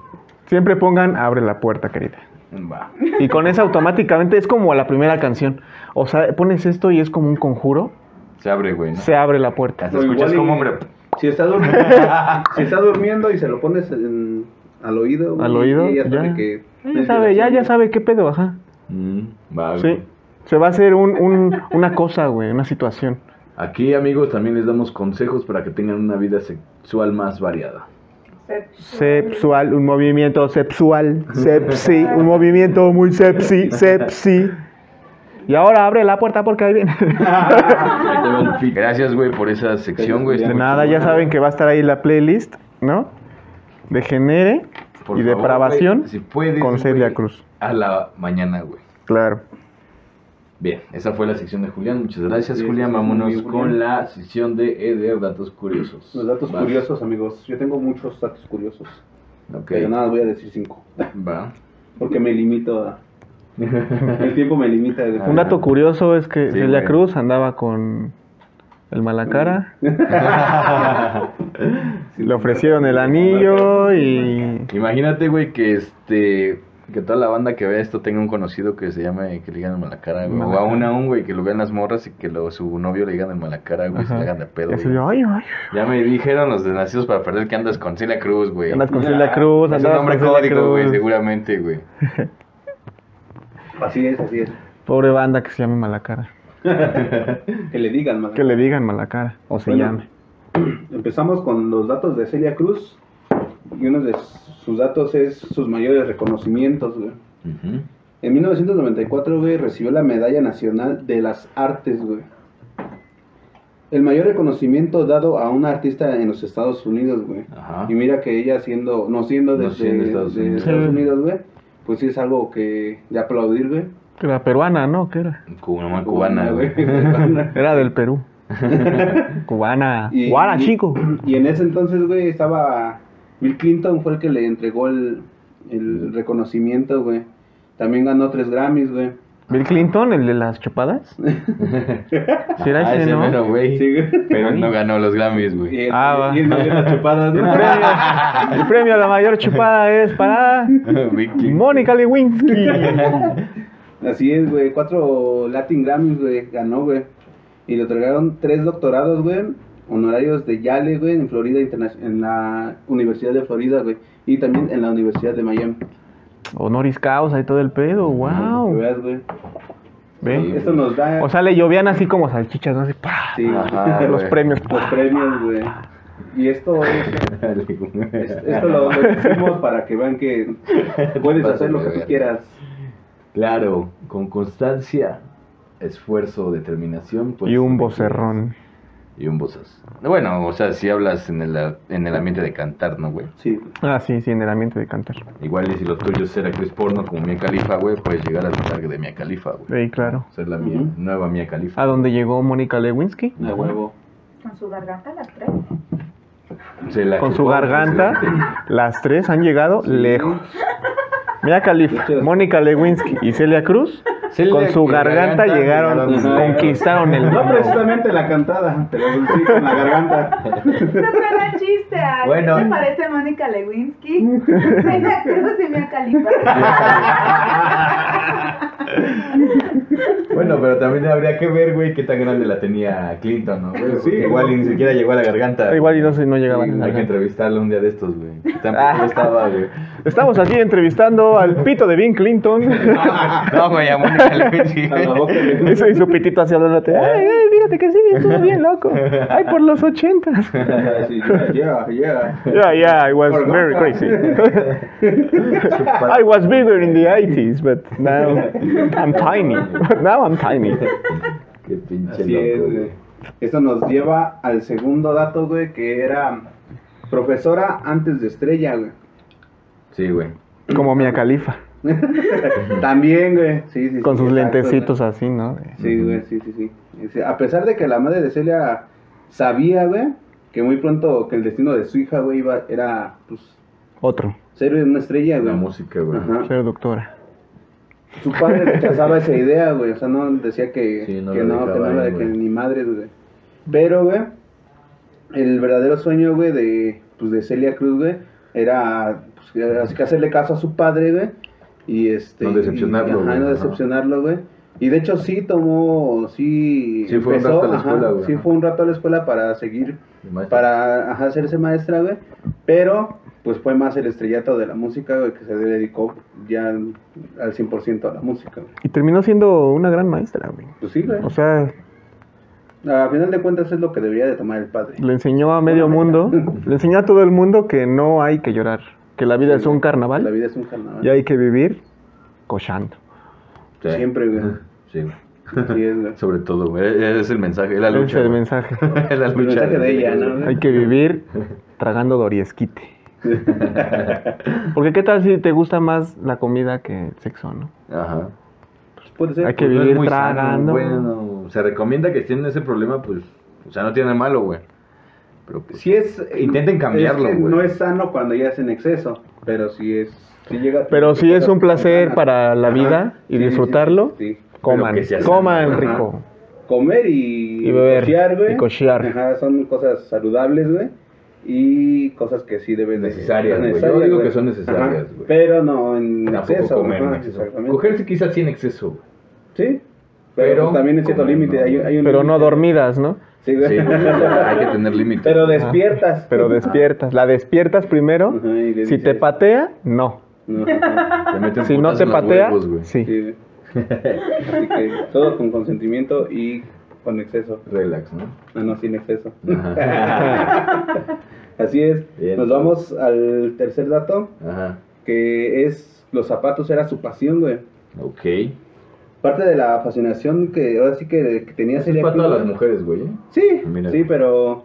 Siempre pongan abre la puerta, querida. Va. Y con eso automáticamente es como la primera canción. O sea, pones esto y es como un conjuro. Se abre, güey, ¿no? Se abre la puerta. Hasta escuchas como hombre. Si está, durmiendo, si está durmiendo y se lo pones en- al oído. Al oído, y ella sabe ya. que Ya sabe, ya, ya sabe qué pedo, ajá. Mm, va, Sí. Se va a hacer un, un- una cosa, güey, una situación. Aquí, amigos, también les damos consejos para que tengan una vida sexual más variada. Sexual, un movimiento sexual, sepsi, un movimiento muy sepsi, sepsi. Y ahora abre la puerta porque ahí viene. Gracias, güey, por esa sección, güey. De nada, ya saben que va a estar ahí la playlist, ¿no? De genere Por y favor, depravación si puedes, con Celia Cruz. A la mañana, güey. Claro. Bien, esa fue la sección de Julián. Muchas gracias, Sí, Julián. Vámonos bien, con Julián. la sección de Eder, datos curiosos. Los datos Va. curiosos, amigos. Yo tengo muchos datos curiosos. Ok, Pero nada, voy a decir cinco. va. Porque me limito a. El tiempo me limita. güey. Un dato curioso es que Sí, Celia güey. Cruz andaba con el Malacara. Le ofrecieron el anillo y Imagínate, güey, que este. Que toda la banda que vea esto tenga un conocido que se llame, que le digan el malacara, güey. O a Malacara. un a un, güey, que lo vean las morras y que lo, su novio le digan el malacara, güey, se le hagan de pedo. güey. ay, ay. Ya me dijeron los de Nacidos para Perder que andas con Celia Cruz, güey. Andas con Celia Cruz, Es un nombre código, güey, seguramente, güey. Así es, así es. Pobre banda que se llame Malacara. Que le digan, man. Que le digan Malacara o se Bueno. llame. Empezamos con los datos de Celia Cruz. Y uno de sus datos es sus mayores reconocimientos, güey. En 1994, güey, recibió la Medalla Nacional de las Artes, güey. El mayor reconocimiento dado a una artista en los Estados Unidos, güey. Ajá. Y mira que ella siendo, no siendo No desde siendo Estados de Unidos. Estados. Unidos, güey, pues sí es algo que de aplaudir, güey. Que era peruana, ¿no? ¿Qué era? Cubana, cubana, güey. Era del Perú. Cubana. Y- Guara, y- chico. Y en ese entonces, güey, estaba Bill Clinton fue el que le entregó el, el reconocimiento, güey. También ganó tres Grammys, güey. Bill Clinton, el de las chupadas. Sí, era Ah, ese, ¿no? mero, güey. Sí, güey. Pero él no ganó los Grammys, Y güey. el, Ah, va. y el de las chupadas, El ¿no? premio, el premio a la mayor chupada es para. Mónica Lewinsky. Así es, güey. Cuatro Latin Grammys, güey. Ganó, güey. Y le otorgaron tres doctorados, güey. Honorarios de Yale, güey, en Florida, en la Universidad de Florida, güey. Y también en la Universidad de Miami. Honoris causa y todo el pedo, Que wow. veas, güey. ¿Ve? Esto nos da O sea, le llovían así como salchichas, ¿no? Así, ¡pah! sí, Ajá, los güey. premios. los premios, güey. Y esto es, es- esto lo, lo decimos para que vean que puedes hacer lo que tú quieras. Claro, con constancia, esfuerzo, determinación. pues, Y un vocerrón. Y un vozazo. Bueno, o sea, si hablas en el, en el ambiente de cantar, ¿no, güey? Sí, Ah, sí, sí, en el ambiente de cantar. Igual y si lo tuyo es ser actriz porno como Mia Califa, güey, puedes llegar al target de Mia Califa, güey. Sí, claro. Ser la mía, nueva Mia Califa. A donde llegó Mónica Lewinsky. a huevo. Con su garganta las tres. Se la Con su garganta, las tres han llegado lejos. Mira Califa, De Mónica Lewinsky y Celia Cruz, Con su garganta, garganta llegaron, llegaron- conquistaron el No precisamente la cantada, pero sí con la garganta. No suena chiste. ¿a qué Bueno. te parece Mónica Lewinsky? Celia Cruz y Mia Khalifa. Bueno, pero también habría que ver, güey, qué tan grande la tenía Clinton, ¿no? güey? Igual y ni siquiera llegó a la garganta. Igual y no, sé, no llegaban. Hay que entrevistarlo un día de estos, güey. Ah. Tampoco estaba, güey. Estamos aquí entrevistando al pito de Bill Clinton. No, güey, a Mónica La Eso y su pitito hacia hablándote. Ay, ay, fíjate que sí, estuvo bien loco. Ay, por los ochentas. Yeah, yeah, yeah. Yeah, I was very crazy. I was bigger in the 80s, but now I'm tiny. Now I'm tiny. Qué pinche Así es, loco, güey. Esto nos lleva al segundo dato, güey, que era profesora antes de estrella, güey. Sí, güey. Como Mia Califa. También, güey. Sí, sí, Con sí, sus exacto, lentecitos güey. así, ¿no? Sí, güey, sí, sí, sí. A pesar de que la madre de Celia sabía, güey, que muy pronto que el destino de su hija, güey, iba, era, pues, Otro. ser una estrella, güey. La música, güey. Ajá. Ser doctora. Su padre rechazaba esa idea, güey. O sea, no decía que, Sí, no que no, que no, ahí, que ni madre, güey. Pero, güey, el verdadero sueño, güey, de, pues, de Celia Cruz, güey, era, pues, así que hacerle caso a su padre, güey. Y este. No decepcionarlo, y- ajá, güey, no decepcionarlo, güey. Y de hecho, sí tomó, sí. Sí, fue un rato a la ajá, escuela, güey, Sí, fue un rato a la escuela para seguir para ajá, hacerse maestra, güey. Pero, pues fue más el estrellato de la música, güey, que se dedicó ya al al 100% a la música, güey. Y terminó siendo una gran maestra, güey. Pues sí, güey. O sea, A final de cuentas es lo que debería de tomar el padre. le enseñó a medio mundo, le enseñó a todo el mundo que no hay que llorar, que la vida Sí, es un carnaval La vida es un carnaval. y hay que vivir cochando. Sí. Siempre, güey. Sí, güey. Así es, güey. Sobre todo, güey. Ese es el mensaje, es la lucha. es el mensaje. Es la El lucha. mensaje de ella, ¿no? Hay que vivir tragando doriesquite. Porque qué tal si te gusta más la comida que el sexo, ¿no? Ajá. Pues puede ser. Hay que Pues no es vivir muy sano, tragando. bueno, se recomienda que si tienen ese problema, pues, o sea, no tiene malo, güey. Pero pues, Si es. Intenten cambiarlo, es que. No es sano cuando ya es en exceso, pero si es. Si llega Pero si es un placer para la Ajá. vida y Sí, disfrutarlo, sí, sí. coman, coman sano, rico. Comer y, Y beber, cochear, güey. y cochear. Ajá, son cosas saludables, güey. Y cosas que sí deben de Necesarias. Yo necesarias, digo güey. que son necesarias, güey. Pero no en tampoco exceso. comer en exceso. Cogerse quizás sí en exceso, güey. Sí. Pero, Pero pues, también en cierto límite. no, hay, hay un Pero no límite. dormidas, ¿no? Sí, güey. Sí, hay que tener límites. Pero despiertas. Pero despiertas. La despiertas primero. Ajá, Si te patea, no. No, ajá. Te Si no te patea, huevos, sí. Sí. Así que todo con consentimiento y con exceso. Relax, ¿no? No, no, sin exceso. Ajá. Así es. Bien. Nos vamos al tercer dato, Ajá. que es los zapatos era su pasión, güey. Ok. Parte de la fascinación que ahora sí que, que tenía Celia para todas las mujeres, güey. ¿eh? Sí, Mira. sí, pero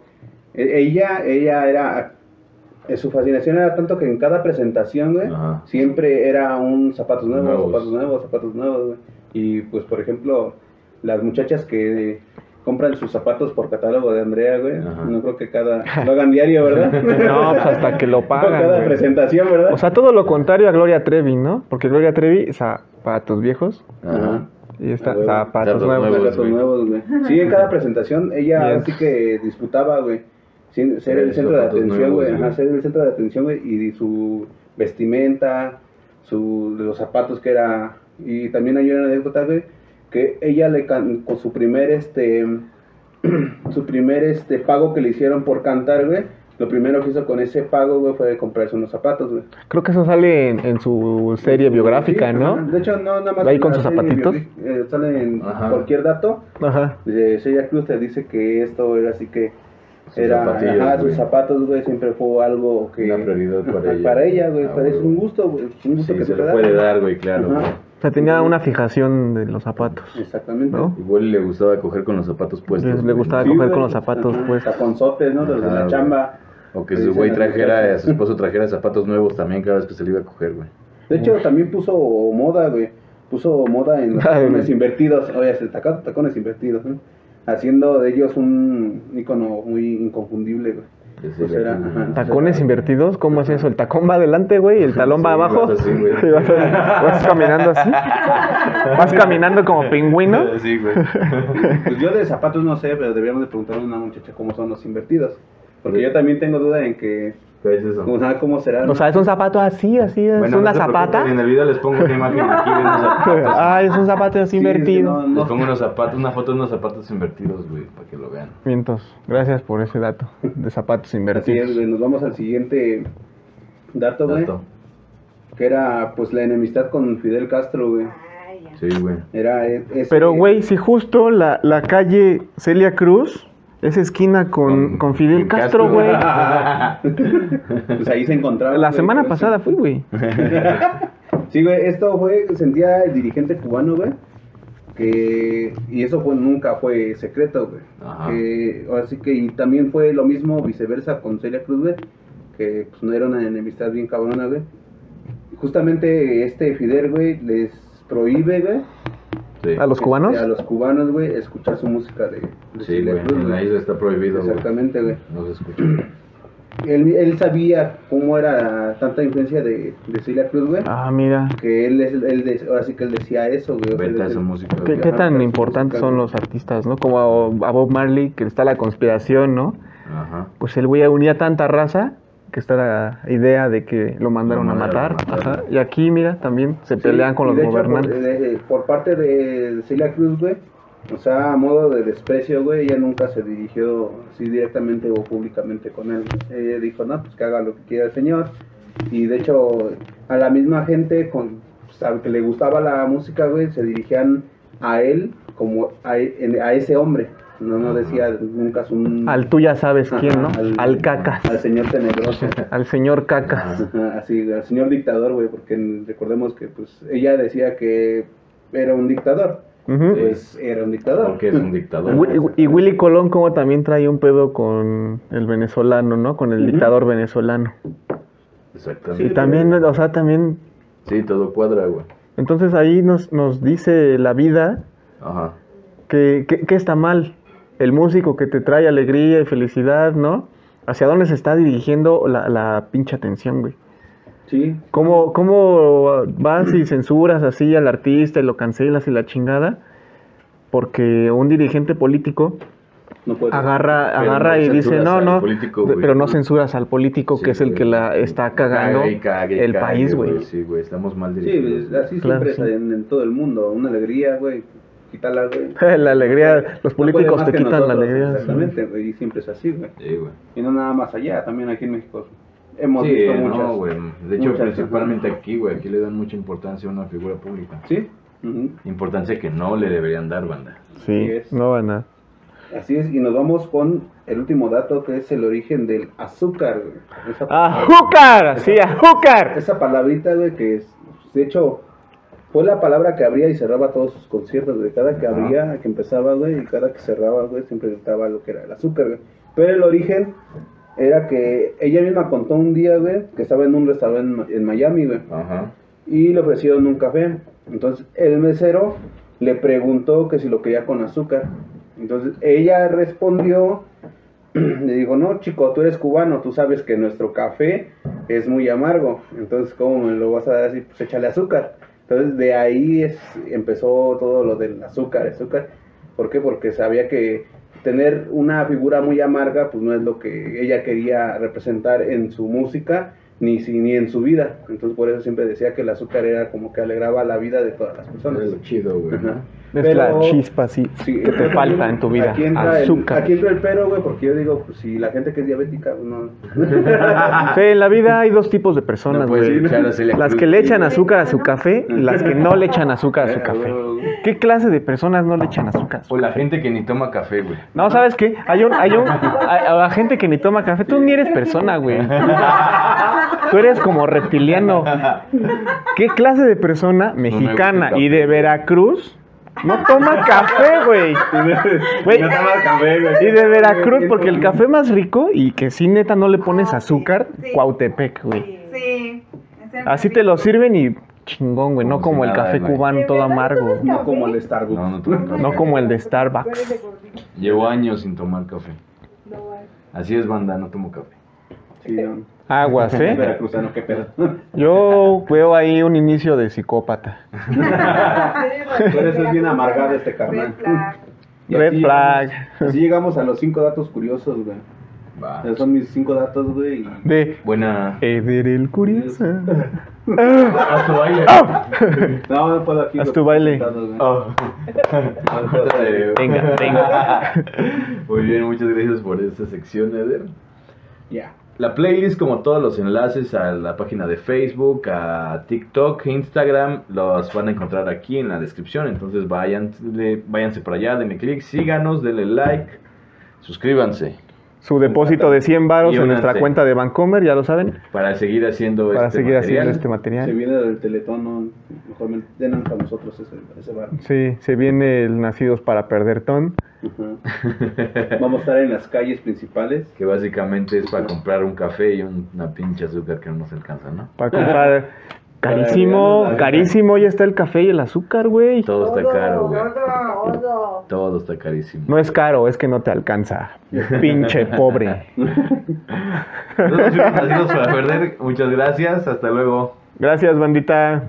e- ella, ella era, eh, su fascinación era tanto que en cada presentación, güey, Ajá. siempre era un zapatos nuevos, Nuevos. zapatos nuevos, zapatos nuevos, güey. Y pues, por ejemplo, las muchachas que compran sus zapatos por catálogo de Andrea, güey, Ajá. no creo que cada, lo hagan diario, ¿verdad? No, pues hasta que lo pagan. cada güey. presentación, ¿verdad? O sea, todo lo contrario a Gloria Trevi, ¿no? Porque Gloria Trevi, zapatos viejos Ajá. y está Ah, güey. zapatos nuevos. Zapatos güey. nuevos, güey. Sí, en cada presentación ella así que disputaba, güey. sin- Ser el centro de atención, nuevos, güey. Ajá, ser el centro de atención, güey. Y su vestimenta, su, los zapatos que era. Y también hay una anécdota, güey, que ella le can- con su primer, este. su primer este pago que le hicieron por cantar, güey, lo primero que hizo con ese pago, güey, fue comprarse unos zapatos, güey. Creo que eso sale en, en su serie biográfica, Sí, ¿no? ajá. De hecho, no, nada más. Ahí con sus zapatitos. eh, sale en Ajá. cualquier dato. Ajá. De Celia Cruz te dice que esto era así que. Sus era zapatillas, ajá, güey. sus zapatos, güey, siempre fue algo que. Una prioridad para ella. Para ella, güey. Ah, para güey. un gusto, güey. Un gusto Sí, que se da. puede dar, güey, claro. Ajá. güey. O sea, tenía una fijación de los zapatos. Exactamente. ¿No? Igual le gustaba coger con los zapatos puestos. Le- gustaba Sí, coger güey. con los zapatos, Ajá, pues. Taconzotes, ¿no? De los de la chamba. O que su güey trajera, su esposo trajera zapatos nuevos también cada vez que se le iba a coger, güey. De hecho, también puso moda, güey. Puso moda en los tacones invertidos. Oye, es el taca- tacones invertidos, ¿no? Haciendo de ellos un icono muy inconfundible, güey. Pues era ajá. Tacones invertidos, ¿cómo es eso? El tacón va adelante, güey, y el talón va abajo. vas así, güey. Sí, vas, vas caminando así. Vas caminando como pingüino. Sí, güey. Pues yo de zapatos no sé, pero deberíamos de preguntarle a una muchacha cómo son los invertidos. Porque yo también tengo duda en que, ¿Qué es eso? o sea, cómo serán. O sea, es un zapato así, así, es Bueno, una no zapata. En el video les pongo una imagen aquí de unos zapatos. Ah, es un zapato así Sí, invertido. no, Les pongo unos zapatos, una foto de unos zapatos invertidos, güey, para que lo vean. Mientos. Gracias por ese dato de zapatos Así es, invertidos. güey. Nos vamos al siguiente dato, güey. Dato. Que era, pues, la enemistad con Fidel Castro, güey. Sí, güey. Era e- ese- Pero, güey, si justo la, la calle Celia Cruz es esquina con, con Fidel Castro, güey. pues ahí se encontraba. La semana por eso. pasada fui, güey. Sí, güey, esto fue, sentía el dirigente cubano, güey, que, y eso fue, nunca fue secreto, güey. Así que, y también fue lo mismo viceversa con Celia Cruz, güey, que pues no era una enemistad bien cabrona, güey. Justamente este Fidel, güey, les prohíbe, güey, Sí. ¿A los cubanos? este, a los cubanos, güey, escuchar su música de, de Sí, güey. Cruz, En la güey. isla está prohibido, güey. Exactamente, güey. No se escucha. Él, él sabía cómo era tanta influencia de, de Celia Cruz, güey. Ah, mira. Que él, es, él de- ahora sí que él decía eso, güey. o sea, Vete a esa música. ¿Qué, qué tan importantes son los artistas, no? Como a, a Bob Marley, que está la conspiración, ¿no? Ajá. Pues el güey unía tanta raza que está la idea de que lo mandaron Lo a matar. Ajá. Y aquí, mira, también se Sí, pelean con los de hecho, gobernantes. Por, de- por parte de Celia Cruz, güey, o sea, a modo de desprecio, güey, ella nunca se dirigió así directamente o públicamente con él. Ella dijo, no, pues que haga lo que quiera el señor. Y de hecho, a la misma gente con, pues, al que le gustaba la música, güey, se dirigían a él como a, a ese hombre. No, no decía nunca su... Al tú ya sabes quién, ¿no? Ajá, Al, cacas. Al señor tenebroso. Al señor cacas. Ajá, así, al señor dictador, güey, porque recordemos que pues ella decía que era un dictador. Ujú. Pues era un dictador. Porque es un dictador. Y, Willy Colón como también trae un pedo con el venezolano, ¿no? Con el dictador venezolano. Exactamente. Y también, o sea, también... Sí, todo cuadra, güey. Entonces ahí nos, nos dice la vida Ajá. que, que, que está mal. El músico que te trae alegría y felicidad, ¿no? ¿Hacia dónde se está dirigiendo la, la pinche atención, güey? Sí. ¿Cómo, ¿Cómo vas y censuras así al artista y lo cancelas y la chingada? Porque un dirigente político No puede. agarra, agarra no y dice, no, no, político, pero no censuras al político Sí, que es el que la está cagando Caga y caga y el país, güey. Sí, güey, estamos mal Sí, dirigidos. pues, así Claro, siempre sí. en todo el mundo. Una alegría, güey. Quítala, güey. La alegría, los No políticos te quitan la alegría. sí. Exactamente, güey. Y siempre es así, güey. Sí, güey. Y no nada más allá, también aquí en México. Hemos Sí, visto no, muchas. güey. De hecho, muchas, principalmente ajá. aquí, güey. Aquí le dan mucha importancia a una figura pública. Sí. Importancia que no le deberían dar, banda. Sí, no van a... Así es, y nos vamos con el último dato que es el origen del azúcar, güey. Esa, ¡Azúcar! Sí, azúcar. esa palabrita, güey, que es, de hecho, fue la palabra que abría y cerraba todos sus conciertos, güey. Cada que abría, que empezaba, güey, y cada que cerraba, güey, siempre gritaba lo que era el azúcar, güey. Pero el origen era que ella misma contó un día, güey, que estaba en un restaurante en, en Miami, güey Ajá. y le ofrecieron un café. Entonces el mesero le preguntó que si lo quería con azúcar. Entonces ella respondió, le dijo, no chico, tú eres cubano, tú sabes que nuestro café es muy amargo. Entonces, ¿cómo me lo vas a dar así? Pues échale azúcar. Entonces de ahí es, empezó todo lo del azúcar, azúcar. ¿Por qué? Porque sabía que tener una figura muy amarga, pues no es lo que ella quería representar en su música ni, si- ni en su vida. Entonces por eso siempre decía que el azúcar era como que alegraba la vida de todas las personas. Es lo chido, güey. Ajá. Es Pero- la chispa, sí, Sí, que te falta en tu vida. Aquí entra, el, Azúcar. aquí entra el pero, güey, porque yo digo, pues si la gente que es diabética, pues, no. Sí, en la vida hay dos tipos de personas, No güey. echar a Celia las que le echan azúcar a su café y las que no le echan azúcar a su café. ¿Qué clase de personas no le echan azúcar? a O la gente que ni toma café, güey. No, ¿sabes qué? Hay un, hay un, hay, hay gente que ni toma café. Tú ni eres persona, güey. Tú eres como reptiliano. ¿Qué clase de persona mexicana el y de. Veracruz no toma café, güey? Güey, No toma café, güey. Y de Veracruz, porque el café más rico y que sí neta no le pones azúcar, Sí. Cuautepec, güey. Sí. Así te lo sirven y chingón, güey. No Como si el café cubano ¿De todo amargo. No como el Starbucks. No, como el de Starbucks. De. Llevo años sin tomar café. Así es, banda, no tomo café. Sí, no. Aguas, ¿eh? Veracruzano, qué pedo. Yo veo ahí un inicio de psicópata. Por eso es bien amargado este carnal. Y Red así flag. llegamos- Así llegamos a los cinco datos curiosos, güey. Esos son mis cinco datos, güey. De Buena. Eder el curioso. Haz tu baile. No, no puedo aquí. Haz tu baile. Oh. No puedo. Venga, venga. Muy bien, muchas gracias por esta sección, Eder. Ya. La playlist, como todos los enlaces a la página de Facebook, a TikTok, Instagram, los van a encontrar aquí en la descripción. Entonces vayan, váyanse por allá, denle click, síganos, denle like, suscríbanse Su depósito de 100 varos en nuestra cuenta de Vancomer, ya lo saben. para seguir haciendo Para este seguir material. haciendo este Se material. viene del teletón, no, mejor me- denos a nosotros ese, ese bar. Sí, se viene el Nacidos para Perder Ton. Vamos a estar en las calles principales. Que básicamente es para comprar un café y un- una pinche azúcar que no nos alcanza, ¿no? Para comprar. Carísimo, carísimo ya está el café y el azúcar, güey. Todo está caro, güey. Todo, está carísimo. No es caro, es que no te alcanza. Pinche pobre. Nosotros fuimos Nacidos para perder. Muchas gracias. Hasta luego. Gracias, bandita.